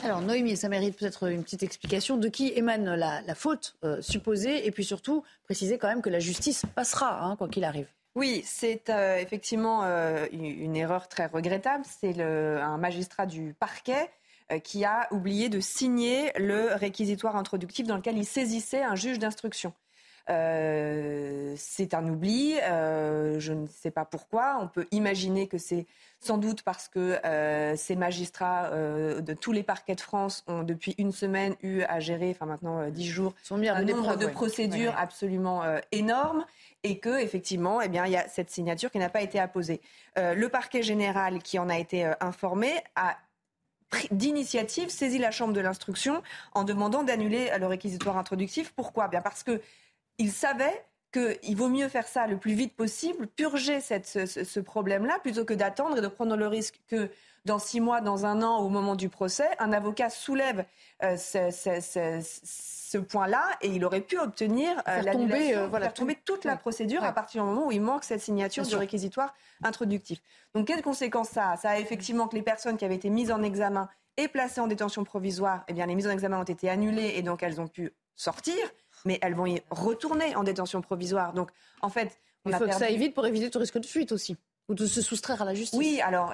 Alors Noémie, ça mérite peut-être une petite explication de qui émane la, faute euh, supposée, et puis surtout préciser quand même que la justice passera, hein, quoi qu'il arrive. Oui, c'est euh, effectivement euh, une erreur très regrettable. C'est un magistrat du parquet euh, qui a oublié de signer le réquisitoire introductif dans lequel il saisissait un juge d'instruction. c'est un oubli, je ne sais pas pourquoi. On peut imaginer que c'est sans doute parce que ces magistrats de tous les parquets de France ont depuis une semaine eu à gérer, enfin maintenant dix jours, un nombre de procédures absolument énormes et que effectivement, eh bien, il y a cette signature qui n'a pas été apposée. Euh, le parquet général, qui en a été euh, informé, a d'initiative saisi la chambre de l'instruction en demandant d'annuler le réquisitoire introductif. Pourquoi? Bien parce que il savait qu'il vaut mieux faire ça le plus vite possible, purger cette, ce, ce problème-là, plutôt que d'attendre et de prendre le risque que dans six mois, dans un an, au moment du procès, un avocat soulève euh, ce, ce point-là et il aurait pu obtenir euh, tomber, euh, voilà, tomber toute la procédure à partir du moment où il manque cette signature du réquisitoire introductif. Donc quelles conséquences ça a? Ça a effectivement que les personnes qui avaient été mises en examen et placées en détention provisoire, eh bien les mises en examen ont été annulées et donc elles ont pu sortir, mais elles vont y retourner en détention provisoire. Donc en fait, on il faut que ça aille vite pour éviter tout risque de fuite aussi ou de se soustraire à la justice. Oui, alors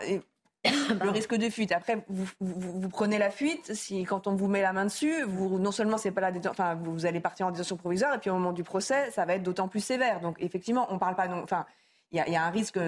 le risque de fuite. Après, vous, vous, prenez la fuite. Si quand on vous met la main dessus, vous, non seulement c'est pas la enfin vous allez partir en détention provisoire, et puis au moment du procès, ça va être d'autant plus sévère. Donc effectivement, on parle pas. Enfin, il y, a un risque.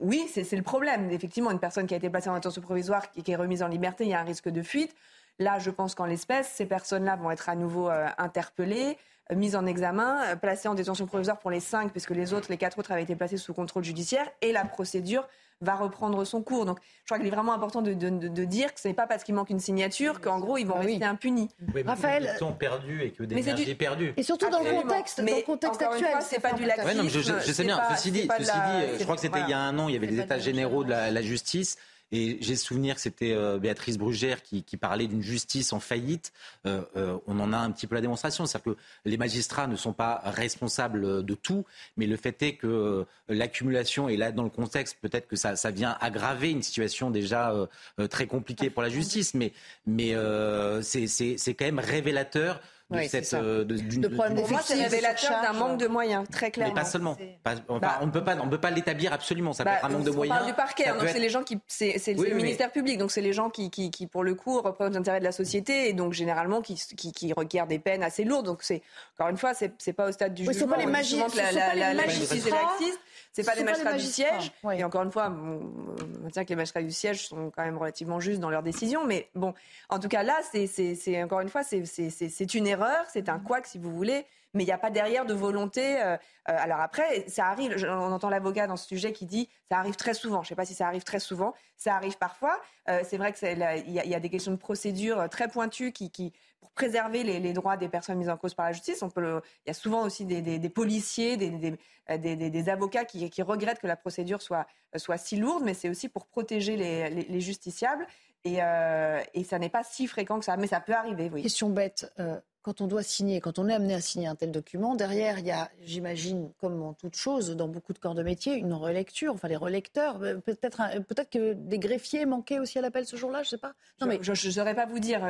Oui, c'est le problème. Effectivement, une personne qui a été placée en détention provisoire, qui, qui est remise en liberté, il y a un risque de fuite. Là, je pense qu'en l'espèce, ces personnes-là vont être à nouveau euh, interpellées, euh, mises en examen, euh, placées en détention provisoire pour les cinq, puisque les autres, les quatre autres avaient été placés sous contrôle judiciaire, et la procédure va reprendre son cours. Donc, je crois qu'il est vraiment important de, dire que ce n'est pas parce qu'il manque une signature qu'en gros, ils vont ah rester impunis. Raphaël, ils sont perdus et que des énergies perdues. Et surtout dans le contexte, dans le contexte actuel. c'est pas du laxisme. je, sais bien. ceci dit, je crois que c'était il y a un an, il y avait des états généraux de la, justice Et j'ai souvenir que c'était euh, Béatrice Brugère qui, parlait d'une justice en faillite. Euh, euh, on en a un petit peu la démonstration. C'est-à-dire que les magistrats ne sont pas responsables de tout, mais le fait est que l'accumulation, et là dans le contexte, peut-être que ça, ça, vient aggraver une situation déjà très compliquée pour la justice, mais, mais c'est quand même révélateur de cette, euh, pour moi, c'est révélateur d'un manque de moyens, très clairement. Mais pas seulement. Bah, on ne peut pas, on peut pas l'établir absolument. Ça peut bah, être un manque de moyens. On parle du parquet, hein, donc c'est les gens qui, c'est le ministère public, donc c'est les gens qui, qui, qui, pour le coup, représentent l'intérêt de la société et donc généralement qui, qui, qui requièrent des peines assez lourdes. Donc c'est encore une fois, c'est pas au stade du jugement. Ce pas les magistrats. C'est pas, des magistrats, du siège. Et encore une fois, on maintient que les magistrats du siège sont quand même relativement justes dans leurs décisions. Mais bon, en tout cas là, c'est encore une fois, c'est une erreur, c'est un couac si vous voulez. Mais il n'y a pas derrière de volonté. Euh, euh, alors après, ça arrive. On entend l'avocat dans ce sujet qui dit ça arrive très souvent. Je ne sais pas si ça arrive très souvent. Ça arrive parfois. Euh, c'est vrai qu'il y, y, a des questions de procédure très pointues qui, pour préserver les, droits des personnes mises en cause par la justice. Il y a souvent aussi des, policiers, des, avocats qui, regrettent que la procédure soit, si lourde, mais c'est aussi pour protéger les, les justiciables. Et, ça n'est pas si fréquent que ça, mais ça peut arriver. Question bête. Quand on doit signer, quand on est amené à signer un tel document, derrière, il y a, j'imagine, comme en toute chose, dans beaucoup de corps de métier, une relecture, enfin les relecteurs. Euh, peut-être peut que des greffiers manquaient aussi à l'appel ce jour-là, je ne sais pas. Non, mais... Je ne saurais pas vous dire,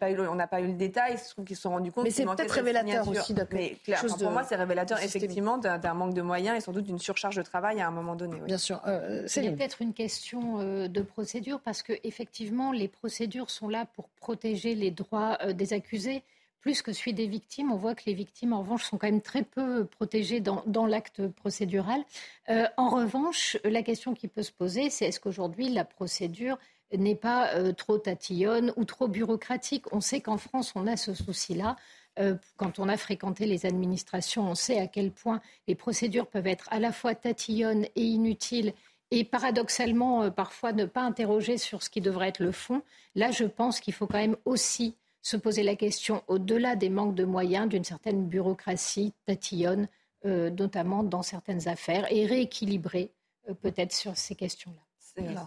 pas eu, on n'a pas eu le détail, il se trouve qu'ils se sont rendus compte Mais c'est peut-être révélateur aussi, Mais pour moi, c'est révélateur effectivement d'un, manque de moyens et sans doute d'une surcharge de travail à un moment donné. Bien sûr. Euh, c'est peut-être une question euh, de procédure parce que effectivement, les procédures sont là pour protéger les droits des accusés plus que celui des victimes. On voit que les victimes, en revanche, sont quand même très peu protégées dans, l'acte procédural. Euh, en revanche, la question qui peut se poser, c'est est-ce qu'aujourd'hui, la procédure n'est pas euh, trop tatillonne ou trop bureaucratique? On sait qu'en France, on a ce souci-là. Euh, quand on a fréquenté les administrations, on sait à quel point les procédures peuvent être à la fois tatillonnes et inutiles et paradoxalement, parfois ne pas interroger sur ce qui devrait être le fond. Là, je pense qu'il faut quand même aussi se poser la question, au-delà des manques de moyens, d'une certaine bureaucratie tatillonne, euh, notamment dans certaines affaires, et rééquilibrer euh, peut-être sur ces questions-là.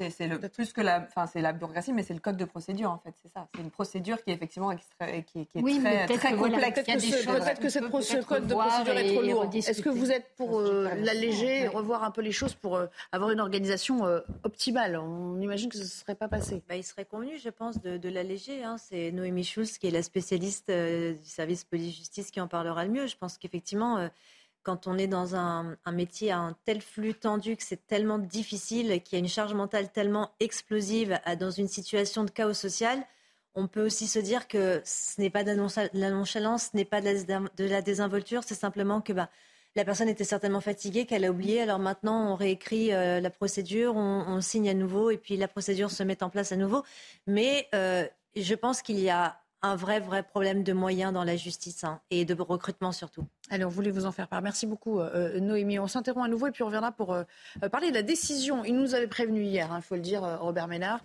C'est plus que la, enfin c'est la bureaucratie, mais c'est le code de procédure en fait, c'est ça. C'est une procédure qui est effectivement extrait, qui, qui, est oui, très, très complexe. Peut-être que, ce, code de procédure est trop lourd. Est-ce que vous êtes pour euh, l'alléger, revoir un peu les choses pour euh, avoir une organisation euh, optimale? On imagine que ce ne serait pas passé. Bah, il serait convenu, je pense, de, l'alléger. Hein. C'est Noémie Schulz qui est la spécialiste du service police-justice qui en parlera le mieux. Je pense qu'effectivement quand on est dans un, métier à un tel flux tendu, que c'est tellement difficile, qu'il y a une charge mentale tellement explosive dans une situation de chaos social, on peut aussi se dire que ce n'est pas de la nonchalance, ce n'est pas de la, désinvolture, c'est simplement que bah, la personne était certainement fatiguée, qu'elle a oublié. Alors maintenant, on réécrit euh, la procédure, on, signe à nouveau, et puis la procédure se met en place à nouveau. Mais euh, je pense qu'il y a un vrai, vrai problème de moyens dans la justice hein, et de recrutement surtout. Allez, on voulait vous en faire part. Merci beaucoup, euh, euh, Noémie. On s'interrompt à nouveau et puis on reviendra pour euh, parler de la décision. Il nous avait prévenu hier, il hein, faut le dire, Robert Ménard.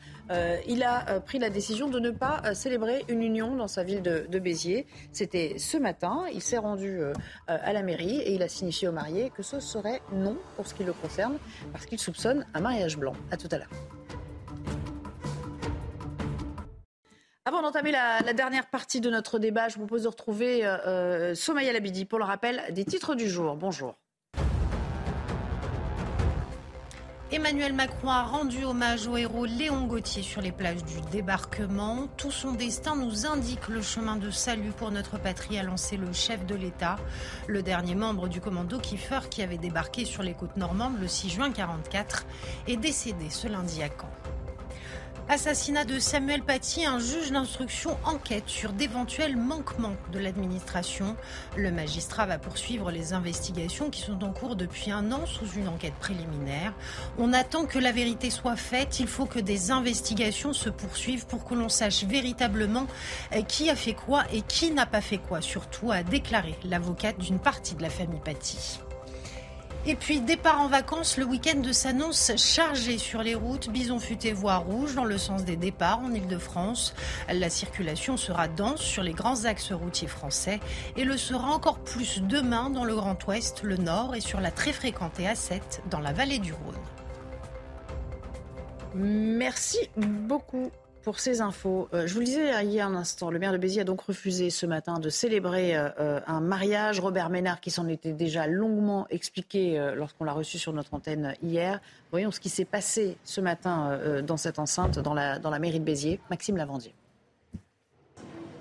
il a pris la décision de ne pas célébrer une union dans sa ville de, de Béziers. C'était ce matin. Il s'est rendu à la mairie et il a signifié aux mariés que ce serait non pour ce qui le concerne parce qu'il soupçonne un mariage blanc. À tout à l'heure. Avant d'entamer la, dernière partie de notre débat, je vous propose de retrouver euh, euh Somaya Labidi pour le rappel des titres du jour. Bonjour. Emmanuel Macron a rendu hommage au héros Léon Gauthier sur les plages du débarquement. Tout son destin nous indique le chemin de salut pour notre patrie, a lancé le chef de l'État. Le dernier membre du commando Kiefer, qui avait débarqué sur les côtes normandes le 6 juin 1944, est décédé ce lundi à Caen. Assassinat de Samuel Paty, un juge d'instruction enquête sur d'éventuels manquements de l'administration. Le magistrat va poursuivre les investigations qui sont en cours depuis un an sous une enquête préliminaire. On attend que la vérité soit faite. Il faut que des investigations se poursuivent pour que l'on sache véritablement euh, qui a fait quoi et qui n'a pas fait quoi, surtout a déclaré l'avocate d'une partie de la famille Paty. Et puis, départ en vacances, le week-end s'annonce chargé sur les routes. Bison futé voie rouge dans le sens des départs en Ile-de-France. La circulation sera dense sur les grands axes routiers français et le sera encore plus demain dans le Grand Ouest, le Nord et sur la très fréquentée A7 dans la vallée du Rhône. Merci beaucoup pour ces infos. Euh, je vous le disais hier un instant, le maire de Béziers a donc refusé ce matin de célébrer euh, euh, un mariage. Robert Ménard, qui s'en était déjà longuement expliqué lorsqu'on l'a reçu sur notre antenne hier. Voyons ce qui s'est passé ce matin dans cette enceinte, dans la, dans la mairie de Béziers. Maxime Lavandier.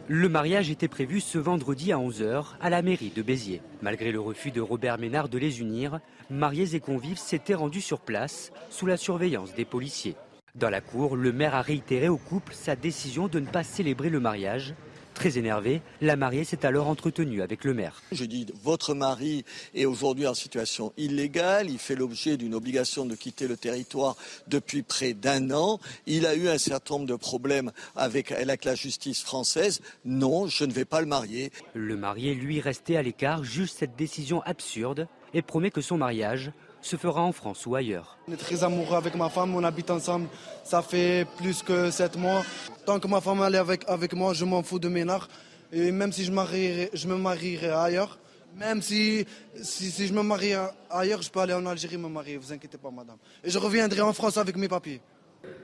Le mariage était prévu ce vendredi à 11h à la mairie de Béziers. Malgré le refus de Robert Ménard de les unir, mariés et convives s'étaient rendus sur place sous la surveillance des policiers. Dans la cour, le maire a réitéré au couple sa décision de ne pas célébrer le mariage. Très énervé, la mariée s'est alors entretenue avec le maire. Je dis, votre mari est aujourd'hui en situation illégale, il fait l'objet d'une obligation de quitter le territoire depuis près d'un an, il a eu un certain nombre de problèmes avec, avec la justice française, non, je ne vais pas le marier. Le marié, lui, restait à l'écart, juge cette décision absurde et promet que son mariage se fera en France ou ailleurs. On est très amoureux avec ma femme, on habite ensemble, ça fait plus que sept mois. Tant que ma femme est avec, avec moi, je m'en fous de Ménard. Et même si je, marierai, je me marierai ailleurs, même si, si, je me marie ailleurs, je peux aller en Algérie me marier, vous inquiétez pas madame. Et je reviendrai en France avec mes papiers.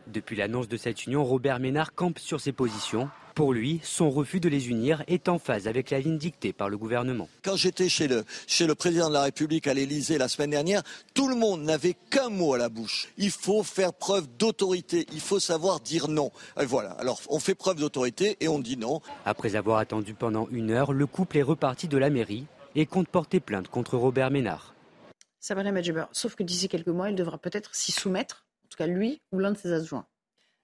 Depuis l'annonce de cette union, Robert Ménard campe sur ses positions. Pour lui, son refus de les unir est en phase avec la ligne dictée par le gouvernement. Quand j'étais chez le, chez le président de la République à l'Élysée la semaine dernière, tout le monde n'avait qu'un mot à la bouche. Il faut faire preuve d'autorité, il faut savoir dire non. Et voilà, alors on fait preuve d'autorité et on dit non. Après avoir attendu pendant une heure, le couple est reparti de la mairie et compte porter plainte contre Robert Ménard. Sabrina Medjeber, sauf que d'ici quelques mois, il devra peut-être s'y soumettre, cas lui ou l'un de ses adjoints.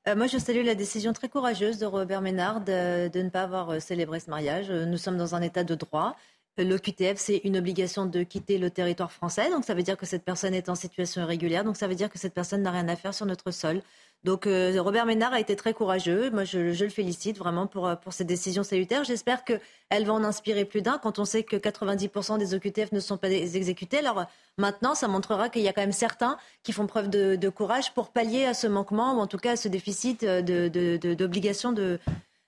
Euh, moi, je salue la décision très courageuse de Robert Ménard de, ne pas avoir euh, célébré ce mariage. Euh, nous sommes dans un état de droit. L'OQTF, c'est une obligation de quitter le territoire français. Donc, ça veut dire que cette personne est en situation irrégulière. Donc, ça veut dire que cette personne n'a rien à faire sur notre sol. Donc euh, Robert Ménard a été très courageux. Moi, je, le félicite vraiment pour, euh, pour cette décision salutaire. J'espère qu'elle va en inspirer plus d'un quand on sait que 90% des OQTF ne sont pas exécutés. Alors maintenant, ça montrera qu'il y a quand même certains qui font preuve de, courage pour pallier à ce manquement ou en tout cas à ce déficit d'obligation de,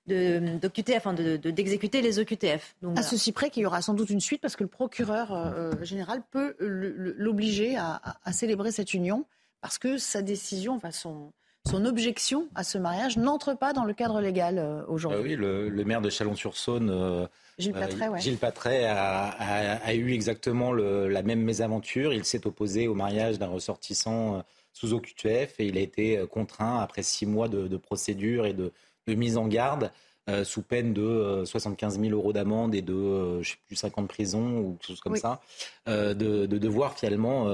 d'OQTF, enfin d'exécuter les OQTF. Donc, à ceci près qu'il y aura sans doute une suite parce que le procureur euh, général peut l'obliger à, célébrer cette union parce que sa décision, enfin son, son objection à ce mariage n'entre pas dans le cadre légal euh, aujourd'hui. Ah oui, le, maire de Chalon-sur-Saône, euh, Gilles euh, Patray, a, eu exactement la même mésaventure. Il s'est opposé au mariage d'un ressortissant sous OQTF et il a été contraint, après six mois de, procédure et de, mise en garde, euh, sous peine de 75 euh, 000 euros d'amende et de, euh, je sais plus, 50 de prison ou quelque chose comme ça, de, de, devoir finalement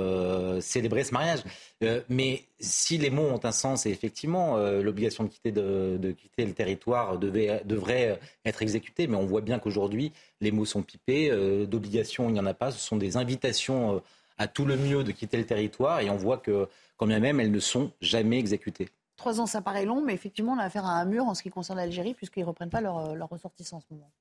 célébrer ce mariage. mais si les mots ont un sens et effectivement l'obligation de quitter, de, de, quitter le territoire devait, devrait être exécutée, mais on voit bien qu'aujourd'hui les mots sont pipés, d'obligation il n'y en a pas, ce sont des invitations à tout le mieux de quitter le territoire et on voit que quand bien même elles ne sont jamais exécutées. Trois ans, ça paraît long, mais effectivement, on a affaire à un mur en ce qui concerne l'Algérie, puisqu'ils ne reprennent pas leur, euh, ressortissants en ce moment.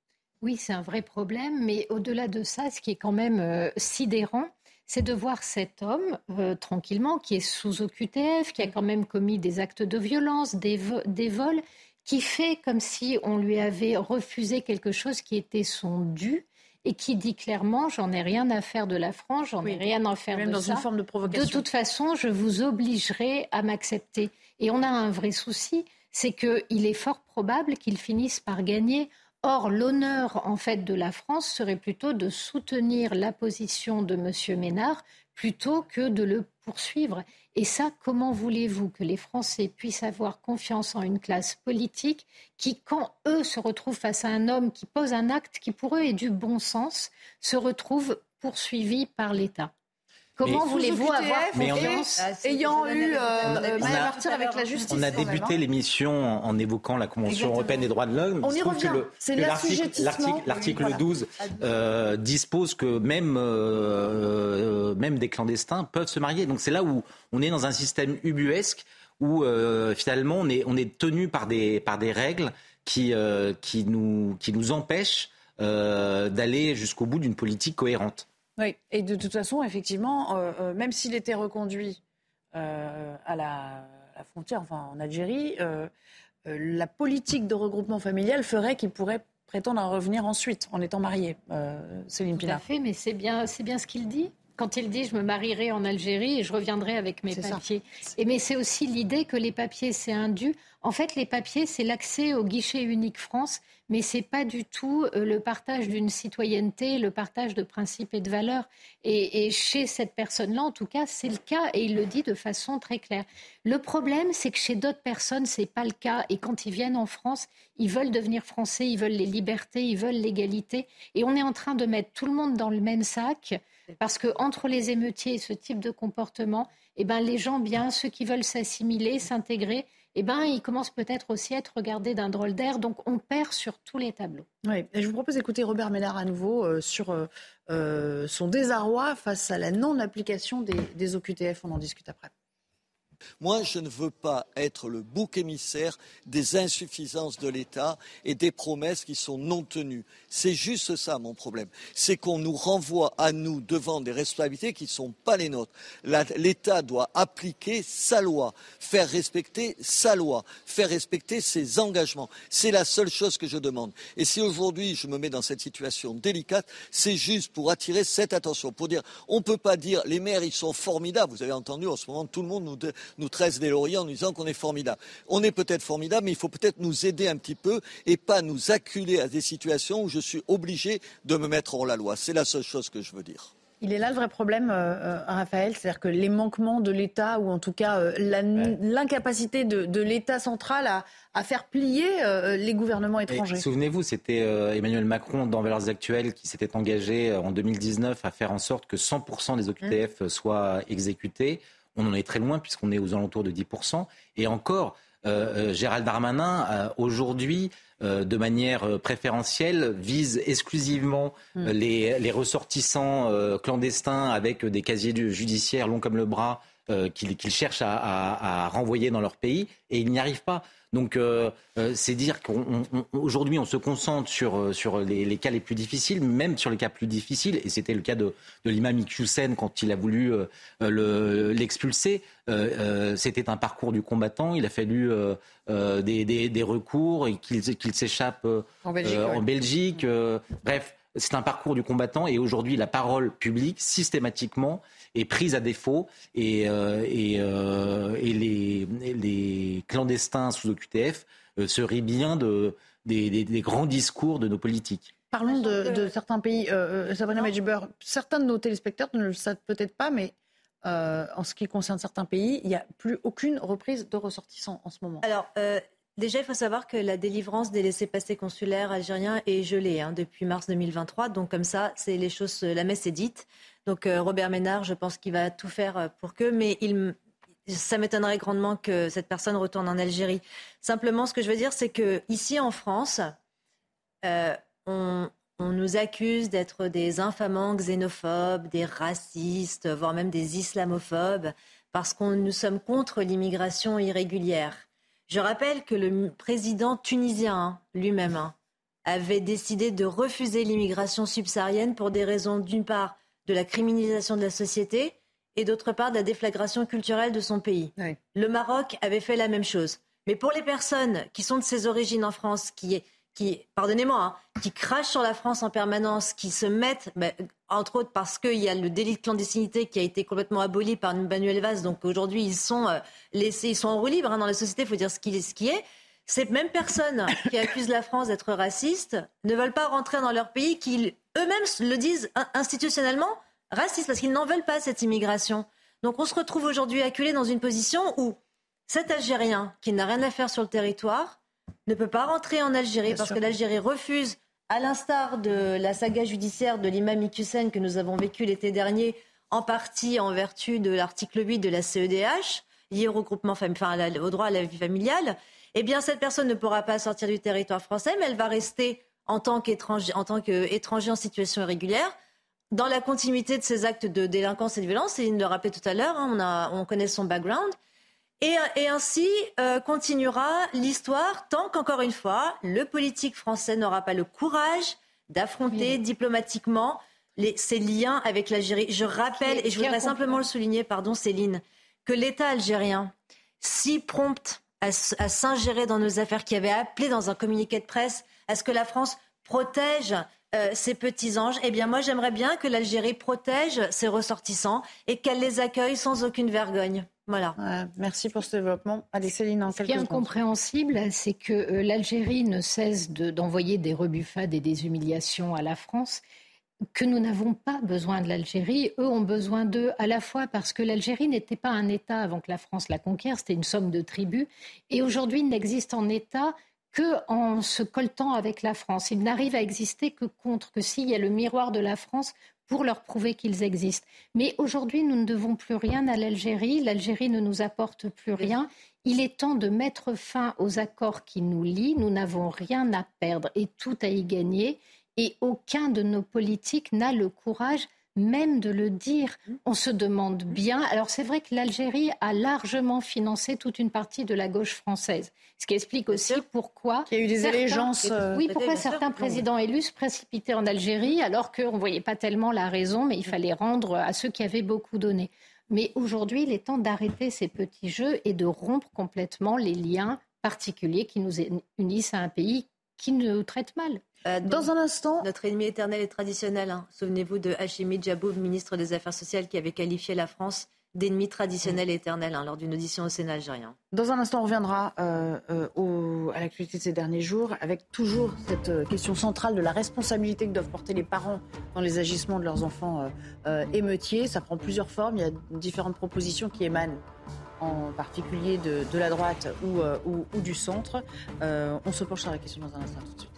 Oui, c'est un vrai problème, mais au-delà de ça, ce qui est quand même euh, sidérant, c'est de voir cet homme euh, tranquillement, qui est sous OQTF, qui a quand même commis des actes de violence, des, vols, qui fait comme si on lui avait refusé quelque chose qui était son dû et qui dit clairement j'en ai rien à faire de la France, j'en ai rien à faire même de dans ça. Une forme de provocation. De toute façon, je vous obligerai à m'accepter. Et on a un vrai souci, c'est qu'il est fort probable qu'il finisse par gagner. Or, l'honneur en fait de la France serait plutôt de soutenir la position de M. Ménard plutôt que de le poursuivre. Et ça, comment voulez-vous que les Français puissent avoir confiance en une classe politique qui, quand eux se retrouvent face à un homme qui pose un acte qui pour eux est du bon sens, se retrouve poursuivi par l'État? Comment voulez-vous avoir confiance ayant eu euh, martyr avec la justice On a débuté l'émission en, évoquant la Convention européenne des droits de l'homme. On y revient. C'est L'article 12 euh, dispose que même, euh, même des clandestins peuvent se marier. Donc c'est là où on est dans un système ubuesque où euh, finalement on est, on est tenu par des, par des règles qui, qui, nous, qui nous empêchent d'aller jusqu'au bout d'une politique cohérente. Oui, et de toute façon, effectivement, euh, euh, même s'il était reconduit euh, à la, frontière, enfin en Algérie, la politique de regroupement familial ferait qu'il pourrait prétendre à revenir ensuite en étant marié, Céline Pilar. Tout à fait, mais c'est bien, c'est bien ce qu'il dit. Quand il dit je me marierai en Algérie et je reviendrai avec mes papiers. Et mais c'est aussi l'idée que les papiers c'est un dû. En fait, les papiers c'est l'accès au guichet unique France, mais c'est pas du tout euh, le partage d'une citoyenneté, le partage de principes et de valeurs. Et, et chez cette personne-là, en tout cas, c'est le cas et il le dit de façon très claire. Le problème, c'est que chez d'autres personnes, c'est pas le cas. Et quand ils viennent en France, ils veulent devenir français, ils veulent les libertés, ils veulent l'égalité. Et on est en train de mettre tout le monde dans le même sac. Parce que entre les émeutiers et ce type de comportement, eh ben, les gens bien, ceux qui veulent s'assimiler, s'intégrer, eh ben, ils commencent peut-être aussi à être regardés d'un drôle d'air. Donc on perd sur tous les tableaux. Oui, je vous propose d'écouter Robert Ménard à nouveau euh, sur euh, euh, son désarroi face à la non-application des, des OQTF. On en discute après. Moi, je ne veux pas être le bouc émissaire des insuffisances de l'État et des promesses qui sont non tenues. C'est juste ça mon problème. C'est qu'on nous renvoie à nous devant des responsabilités qui ne sont pas les nôtres. L'État doit appliquer sa loi, faire respecter sa loi, faire respecter ses engagements. C'est la seule chose que je demande. Et si aujourd'hui je me mets dans cette situation délicate, c'est juste pour attirer cette attention, pour dire on ne peut pas dire les maires ils sont formidables. Vous avez entendu en ce moment tout le monde nous nous tresse des lauriers en nous disant qu'on est formidable. On est peut-être formidable, mais il faut peut-être nous aider un petit peu et pas nous acculer à des situations où je suis obligé de me mettre hors la loi. C'est la seule chose que je veux dire. Il est là le vrai problème, euh, euh, Raphaël, c'est-à-dire que les manquements de l'État, ou en tout cas euh, l'incapacité de, l'État central à, faire plier les gouvernements étrangers. Souvenez-vous, c'était Emmanuel Macron dans Valeurs Actuelles qui s'était engagé en 2019 à faire en sorte que 100% des OQTF mmh. soient exécutés. On en est très loin puisqu'on est aux alentours de 10%. Et encore, euh, euh, Gérald Darmanin, euh, aujourd'hui, de manière préférentielle, vise exclusivement hmm. les, ressortissants clandestins avec des casiers judiciaires longs comme le bras qu'il cherche à, renvoyer dans leur pays. Et il n'y arrive pas. Donc euh, euh, c'est dire qu'aujourd'hui on, se concentre sur, euh, sur les, cas les plus difficiles, même sur les cas plus difficiles, et c'était le cas de, de l'imam Iqiyoussen quand il a voulu l'expulser. c'était un parcours du combattant, il a fallu des, des, recours et qu'il s'échappe en Belgique. bref, c'est un parcours du combattant et aujourd'hui la parole publique systématiquement est prise à défaut et, euh, euh, et, les, les, clandestins sous OQTF euh, se rient bien de, des, grands discours de nos politiques. Parlons de, certains pays. Sabrina Medjiber, certains de nos téléspectateurs ne le savent peut-être pas, mais en ce qui concerne certains pays, il n'y a plus aucune reprise de ressortissants en ce moment. Alors, Déjà, il faut savoir que la délivrance des laissés-passer consulaires algériens est gelée hein, depuis mars 2023. Donc, comme ça, c'est les choses, la messe est dite. Donc, euh, Robert Ménard, je pense qu'il va tout faire euh, pour que, mais ça m'étonnerait grandement que cette personne retourne en Algérie. Simplement, ce que je veux dire, c'est que ici en France, euh, on, on, nous accuse d'être des infamants xénophobes, des racistes, voire même des islamophobes, parce que nous sommes contre l'immigration irrégulière. Je rappelle que le président tunisien hein, lui-même hein, avait décidé de refuser l'immigration subsaharienne pour des raisons, d'une part, de la criminalisation de la société et d'autre part, de la déflagration culturelle de son pays. Le Maroc avait fait la même chose. Mais pour les personnes qui sont de ses origines en France, qui, qui pardonnez-moi, hein, qui crachent sur la France en permanence, qui se mettent, ben, entre autres parce qu'il y a le délit de clandestinité qui a été complètement aboli par Manuel Valls, donc aujourd'hui ils sont euh, laissés, ils sont en roue libre hein, dans la société, il faut dire ce qui est. Ce qui est. Ces mêmes personnes qui accusent la France d'être raciste ne veulent pas rentrer dans leur pays, qui eux-mêmes le disent institutionnellement raciste, parce qu'ils n'en veulent pas cette immigration. Donc on se retrouve aujourd'hui acculé dans une position où cet Algérien qui n'a rien à faire sur le territoire ne peut pas rentrer en Algérie parce que l'Algérie refuse, à l'instar de la saga judiciaire de l'imam Iqiyoussen que nous avons vécu l'été dernier, en partie en vertu de l'article 8 de la CEDH, lié au, regroupement, enfin, au droit à la vie familiale, eh bien cette personne ne pourra pas sortir du territoire français, mais elle va rester en tant qu'étranger en, en situation irrégulière dans la continuité de ses actes de délinquance et de violence. Et il le rappelait tout à l'heure, hein, on, on connaît son background. Et, ainsi euh, continuera l'histoire tant qu'encore une fois, le politique français n'aura pas le courage d'affronter diplomatiquement les, ses liens avec l'Algérie. Je rappelle, et je voudrais simplement le souligner, pardon Céline, que l'État algérien, si prompt à, s'ingérer dans nos affaires, qui avait appelé dans un communiqué de presse à ce que la France protège ses petits anges. Eh bien, moi, j'aimerais bien que l'Algérie protège ses ressortissants et qu'elle les accueille sans aucune vergogne. Voilà. merci pour ce développement. Allez, Céline, en Ce qui est incompréhensible, c'est que euh, l'Algérie ne cesse d'envoyer des rebuffades et des humiliations à la France que nous n'avons pas besoin de l'Algérie. Eux ont besoin d'eux à la fois parce que l'Algérie n'était pas un État avant que la France la conquiert, c'était une somme de tribus. Et aujourd'hui, il n'existe en État que en se coltant avec la France. Il n'arrive à exister que contre, que s'il y a le miroir de la France pour leur prouver qu'ils existent. Mais aujourd'hui, nous ne devons plus rien à l'Algérie. L'Algérie ne nous apporte plus rien. Il est temps de mettre fin aux accords qui nous lient. Nous n'avons rien à perdre et tout à y gagner. Et aucun de nos politiques n'a le courage même de le dire. On se demande bien. Alors c'est vrai que l'Algérie a largement financé toute une partie de la gauche française. Ce qui explique aussi pourquoi... Il y a eu des allégeances. Euh, oui, pourquoi certains présidents élus se précipitaient en Algérie alors qu'on ne voyait pas tellement la raison, mais il fallait rendre à ceux qui avaient beaucoup donné. Mais aujourd'hui, il est temps d'arrêter ces petits jeux et de rompre complètement les liens particuliers qui nous unissent à un pays qui nous traite mal. Euh, dans un instant. Notre ennemi éternel et traditionnel. Hein. Souvenez-vous de Hachimi Djaboub, ministre des Affaires sociales, qui avait qualifié la France d'ennemi traditionnel et éternel hein, lors d'une audition au Sénat algérien. Dans un instant, on reviendra euh, euh, à l'actualité de ces derniers jours avec toujours cette question centrale de la responsabilité que doivent porter les parents dans les agissements de leurs enfants émeutiers. Ça prend plusieurs formes. Il y a différentes propositions qui émanent en particulier de, la droite ou, ou du centre. on se penche sur la question dans un instant tout de suite.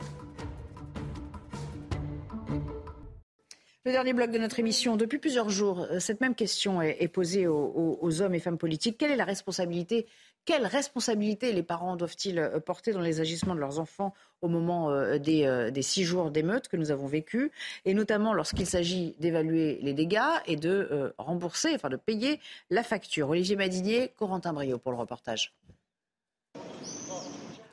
Le dernier bloc de notre émission. Depuis plusieurs jours, euh, cette même question est, posée aux, hommes et femmes politiques. Quelle est la responsabilité Quelle responsabilité les parents doivent-ils euh, porter dans les agissements de leurs enfants au moment euh, des, six jours d'émeute que nous avons vécus Et notamment lorsqu'il s'agit d'évaluer les dégâts et de rembourser, enfin de payer la facture. Olivier Madinier, Corentin Brio pour le reportage.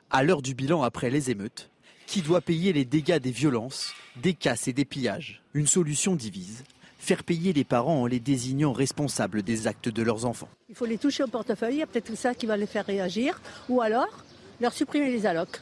À l'heure du bilan après les émeutes, qui doit payer les dégâts des violences, des casses et des pillages Une solution divise. Faire payer les parents en les désignant responsables des actes de leurs enfants. Il faut les toucher au portefeuille, il y a peut-être ça qui va les faire réagir, ou alors leur supprimer les allocs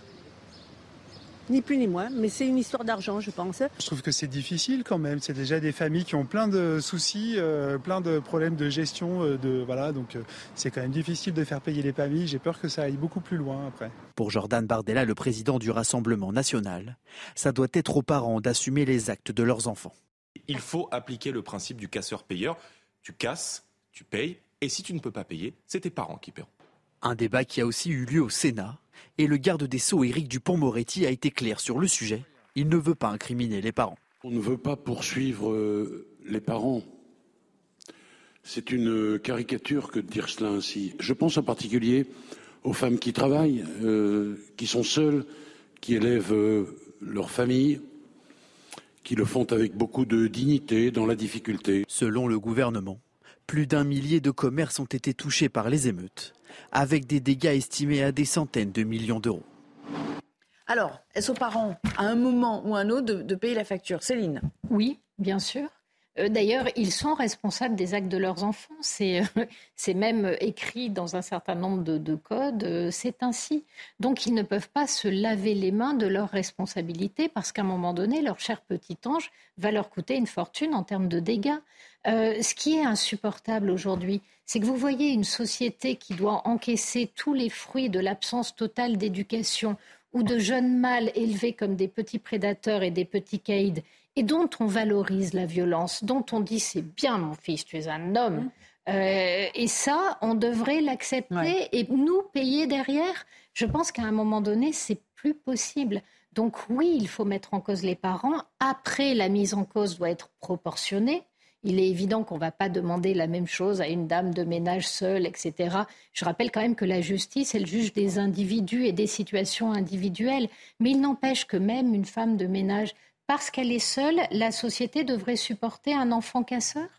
ni plus ni moins, mais c'est une histoire d'argent, je pense. Je trouve que c'est difficile quand même. C'est déjà des familles qui ont plein de soucis, euh, plein de problèmes de gestion, euh, de voilà, donc euh, c'est quand même difficile de faire payer les familles. J'ai peur que ça aille beaucoup plus loin après. Pour Jordan Bardella, le président du Rassemblement national, ça doit être aux parents d'assumer les actes de leurs enfants. Il faut appliquer le principe du casseur-payeur. Tu casses, tu payes, et si tu ne peux pas payer, c'est tes parents qui paieront. Un débat qui a aussi eu lieu au Sénat et le garde des Sceaux Éric Dupont-Moretti a été clair sur le sujet. Il ne veut pas incriminer les parents. On ne veut pas poursuivre euh, les parents. C'est une caricature que de dire cela ainsi. Je pense en particulier aux femmes qui travaillent, euh, qui sont seules, qui élèvent euh, leur famille, qui le font avec beaucoup de dignité dans la difficulté. Selon le gouvernement, plus d'un millier de commerces ont été touchés par les émeutes avec des dégâts estimés à des centaines de millions d'euros. Alors, est-ce aux parents, à un moment ou à un autre, de, payer la facture Céline? Oui, bien sûr. Euh, d'ailleurs, ils sont responsables des actes de leurs enfants. C'est euh, même écrit dans un certain nombre de, codes. Euh, c'est ainsi. Donc, ils ne peuvent pas se laver les mains de leurs responsabilités parce qu'à un moment donné, leur cher petit ange va leur coûter une fortune en termes de dégâts. ce qui est insupportable aujourd'hui, c'est que vous voyez une société qui doit encaisser tous les fruits de l'absence totale d'éducation ou de jeunes mâles élevés comme des petits prédateurs et des petits caïds, et dont on valorise la violence, dont on dit c'est bien mon fils, tu es un homme. Mmh. Euh, et ça, on devrait l'accepter et nous payer derrière. Je pense qu'à un moment donné, c'est plus possible. Donc oui, il faut mettre en cause les parents. Après, la mise en cause doit être proportionnée. Il est évident qu'on ne va pas demander la même chose à une dame de ménage seule, etc. Je rappelle quand même que la justice, elle juge des individus et des situations individuelles. Mais il n'empêche que même une femme de ménage, parce qu'elle est seule, la société devrait supporter un enfant casseur?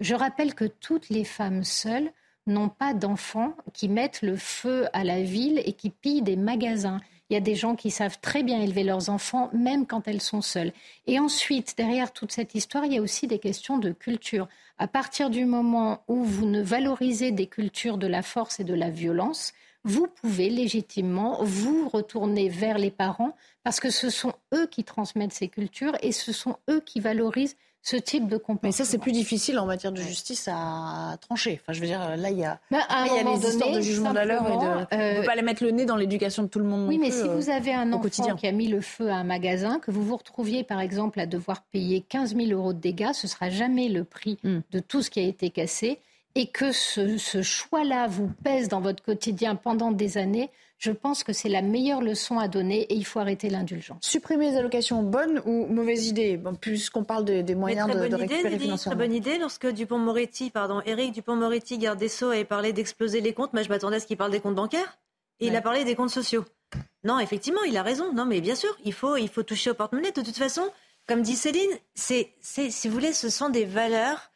Je rappelle que toutes les femmes seules n'ont pas d'enfants qui mettent le feu à la ville et qui pillent des magasins. Il y a des gens qui savent très bien élever leurs enfants, même quand elles sont seules. Et ensuite, derrière toute cette histoire, il y a aussi des questions de culture. À partir du moment où vous ne valorisez des cultures de la force et de la violence, vous pouvez légitimement vous retourner vers les parents parce que ce sont eux qui transmettent ces cultures et ce sont eux qui valorisent ce type de comportement. Mais ça, c'est plus difficile en matière de justice à trancher. Enfin, je veux dire, là, il y a, bah, il y a les histoires de jugement d'alors et de... On ne peut pas les mettre le nez dans l'éducation de tout le monde Oui, mais si euh, vous avez un enfant quotidien. qui a mis le feu à un magasin, que vous vous retrouviez, par exemple, à devoir payer 15 000 euros de dégâts, ce sera jamais le prix Hmm. de tout ce qui a été cassé. Et que ce, ce choix-là vous pèse dans votre quotidien pendant des années, je pense que c'est la meilleure leçon à donner et il faut arrêter l'indulgence. Supprimer les allocations, bonne ou mauvaise idée bon, Puisqu'on parle des, des moyens Mais de, très de bonne idée, récupérer Lydie, très financièrement. bonne idée. Lorsque Dupont-Moretti, pardon, Éric Dupont-Moretti, garde des Sceaux, avait parlé d'exploser les comptes, moi je m'attendais à ce qu'il parle des comptes bancaires. Et il a parlé des comptes sociaux. Non, effectivement, il a raison. Non, mais bien sûr, il faut, il faut toucher au porte-monnaie. De toute façon, comme dit Céline, c'est, c'est, si vous voulez, ce sont des valeurs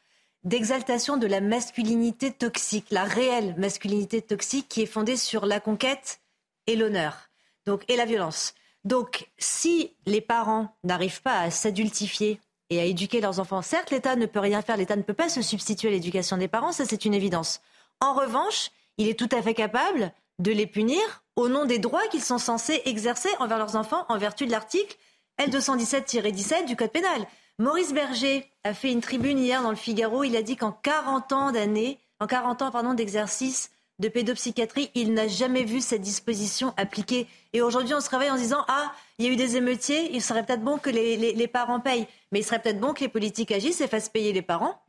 d'exaltation de la masculinité toxique, la réelle masculinité toxique qui est fondée sur la conquête et l'honneur, donc et la violence. Donc, si les parents n'arrivent pas à s'adultifier et à éduquer leurs enfants, certes, l'État ne peut rien faire, l'État ne peut pas se substituer à l'éducation des parents, ça c'est une évidence. En revanche, il est tout à fait capable de les punir au nom des droits qu'ils sont censés exercer envers leurs enfants en vertu de l'article L217-17 du Code pénal. Maurice Berger a fait une tribune hier dans le Figaro. Il a dit qu'en 40 ans d'années, en 40 ans pardon d'exercice de pédopsychiatrie, il n'a jamais vu cette disposition appliquée. Et aujourd'hui, on se réveille en se disant ah, il y a eu des émeutiers, il serait peut-être bon que les, parents payent, mais il serait peut-être bon que les politiques agissent et fassent payer les parents.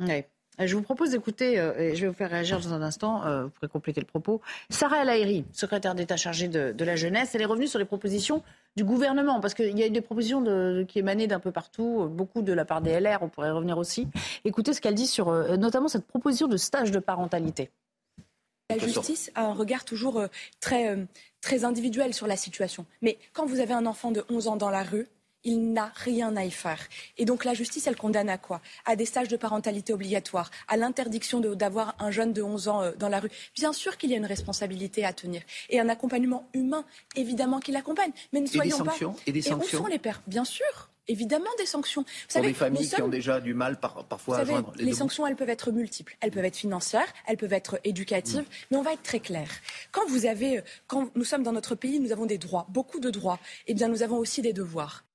Je vous propose d'écouter, euh, et je vais vous faire réagir dans un instant, euh, vous pourrez compléter le propos, Sarah El secrétaire d'État chargée de, la jeunesse. Elle est revenue sur les propositions du gouvernement, parce qu'il y a eu des propositions qui émanaient d'un peu partout, euh, beaucoup de la part des LR, on pourrait revenir aussi. Écoutez ce qu'elle dit sur notamment cette proposition de stage de parentalité. La justice a un regard toujours très, très individuel sur la situation. Mais quand vous avez un enfant de 11 ans dans la rue, il n'a rien à y faire. Et donc la justice, elle condamne à quoi? À des stages de parentalité obligatoires, à l'interdiction d'avoir un jeune de 11 ans euh, dans la rue. Bien sûr qu'il y a une responsabilité à tenir. Et un accompagnement humain, évidemment qu'il accompagne. Mais ne Et des soyons sanctions? Pas... Et des sanctions où sont les pères? Bien sûr Évidemment des sanctions. Vous Pour savez, des familles qui ont déjà du mal par- parfois à joindre les, les deux bouts. sanctions, elles peuvent être multiples. Elles peuvent être financières, elles peuvent être éducatives, Mm. mais on va être très clair. Quand vous avez, quand nous sommes dans notre pays, nous avons des droits, beaucoup de droits. Eh bien, nous avons aussi des devoirs.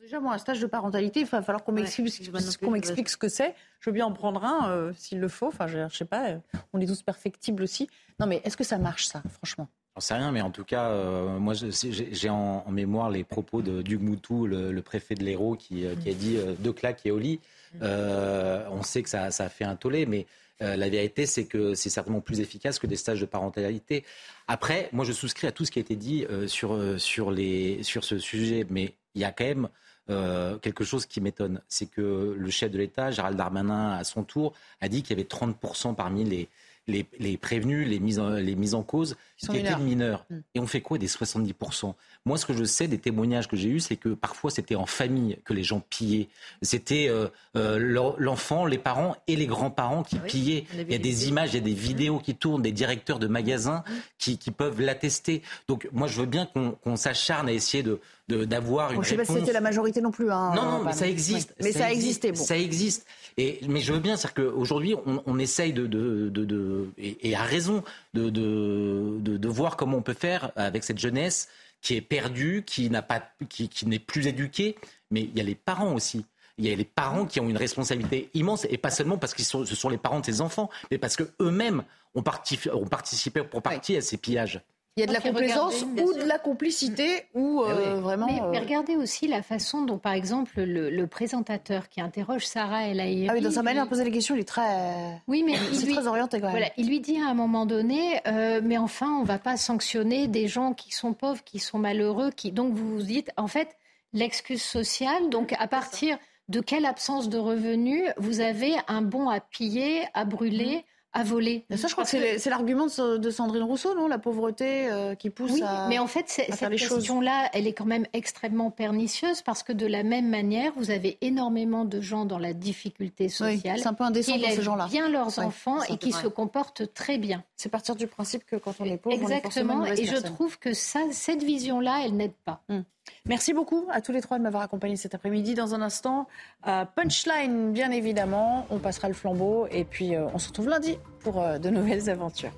Déjà, moi, un stage de parentalité, il va falloir qu'on m'explique qu'on m'explique ce que c'est. Je veux bien en prendre un euh, s'il le faut. Enfin, je, je sais pas, euh, on est tous perfectibles aussi. Non, mais est-ce que ça marche, ça, franchement? J'en sais rien, mais en tout cas, euh, moi, j'ai en, en mémoire les propos de Duc Moutou, le, le préfet de l'Hérault, qui, euh, qui a dit euh, deux claques et au lit. Euh, on sait que ça, ça a fait un tollé, mais euh, la vérité, c'est que c'est certainement plus efficace que des stages de parentalité. Après, moi, je souscris à tout ce qui a été dit euh, sur, euh, sur, les, sur ce sujet, mais il y a quand même euh, quelque chose qui m'étonne. C'est que le chef de l'État, Gérald Darmanin, à son tour, a dit qu'il y avait 30% parmi les, les, les prévenus, les mises en, les mises en cause, Qui étaient mineurs. mineurs. Mm. Et on fait quoi des 70% Moi, ce que je sais des témoignages que j'ai eus, c'est que parfois c'était en famille que les gens pillaient. C'était euh, euh, l'enfant, les parents et les grands-parents qui Ah oui, pillaient. Il y a des images, il y a des vidéos qui tournent, des directeurs de magasins qui, qui peuvent l'attester. Donc moi, je veux bien qu'on s'acharne à essayer de- d'avoir une Bon, Je ne sais pas si c'était la majorité non plus. Hein, Non, euh, non, mais pardon. ça existe. Mais ça, existe, existait. Bon. Ça existe. Et, mais je veux bien, c'est-à-dire qu'aujourd'hui, on, on essaye de, de, de, de- et, et à raison, de, voir comment on peut faire avec cette jeunesse qui est perdue, qui n'a pas, qui, qui n'est plus éduquée. Mais il y a les parents aussi. Il y a les parents qui ont une responsabilité immense, et pas seulement parce que ce sont les parents de ces enfants, mais parce qu'eux-mêmes ont, participé- ont participé pour partie à ces pillages. Il y a de la Ok, complaisance regardez, ou de la complicité ou euh, vraiment. Mais, mais euh, regardez aussi la façon dont, par exemple, le, le présentateur qui interroge Sarah El Haïry... Ah oui, dans sa manière de poser les questions, il est très. Oui, mais il lui- très orienté quand même. Voilà, il lui dit à un moment donné, euh, mais enfin, on ne va pas sanctionner des gens qui sont pauvres, qui sont malheureux, qui donc vous vous dites, en fait, l'excuse sociale. Donc, à partir de quelle absence de revenus vous avez un bon à piller, à brûler à voler. ça, je crois que c'est l'argument de Sandrine Rousseau, non? La pauvreté euh, qui pousse oui, à. mais en fait, cette question-là, elle est quand même extrêmement pernicieuse parce que de la même manière, vous avez énormément de gens dans la difficulté sociale. c'est un peu indécent qui pour ces gens-là. bien leurs enfants et qui se comportent très bien. C'est partir du principe que quand on est pauvre, Exactement. on est et je trouve que ça, cette vision-là, elle n'aide pas. Hmm. Merci beaucoup à tous les trois de m'avoir accompagné cet après-midi. Dans un instant, euh, punchline, bien évidemment. On passera le flambeau et puis euh, on se retrouve lundi pour euh, de nouvelles aventures.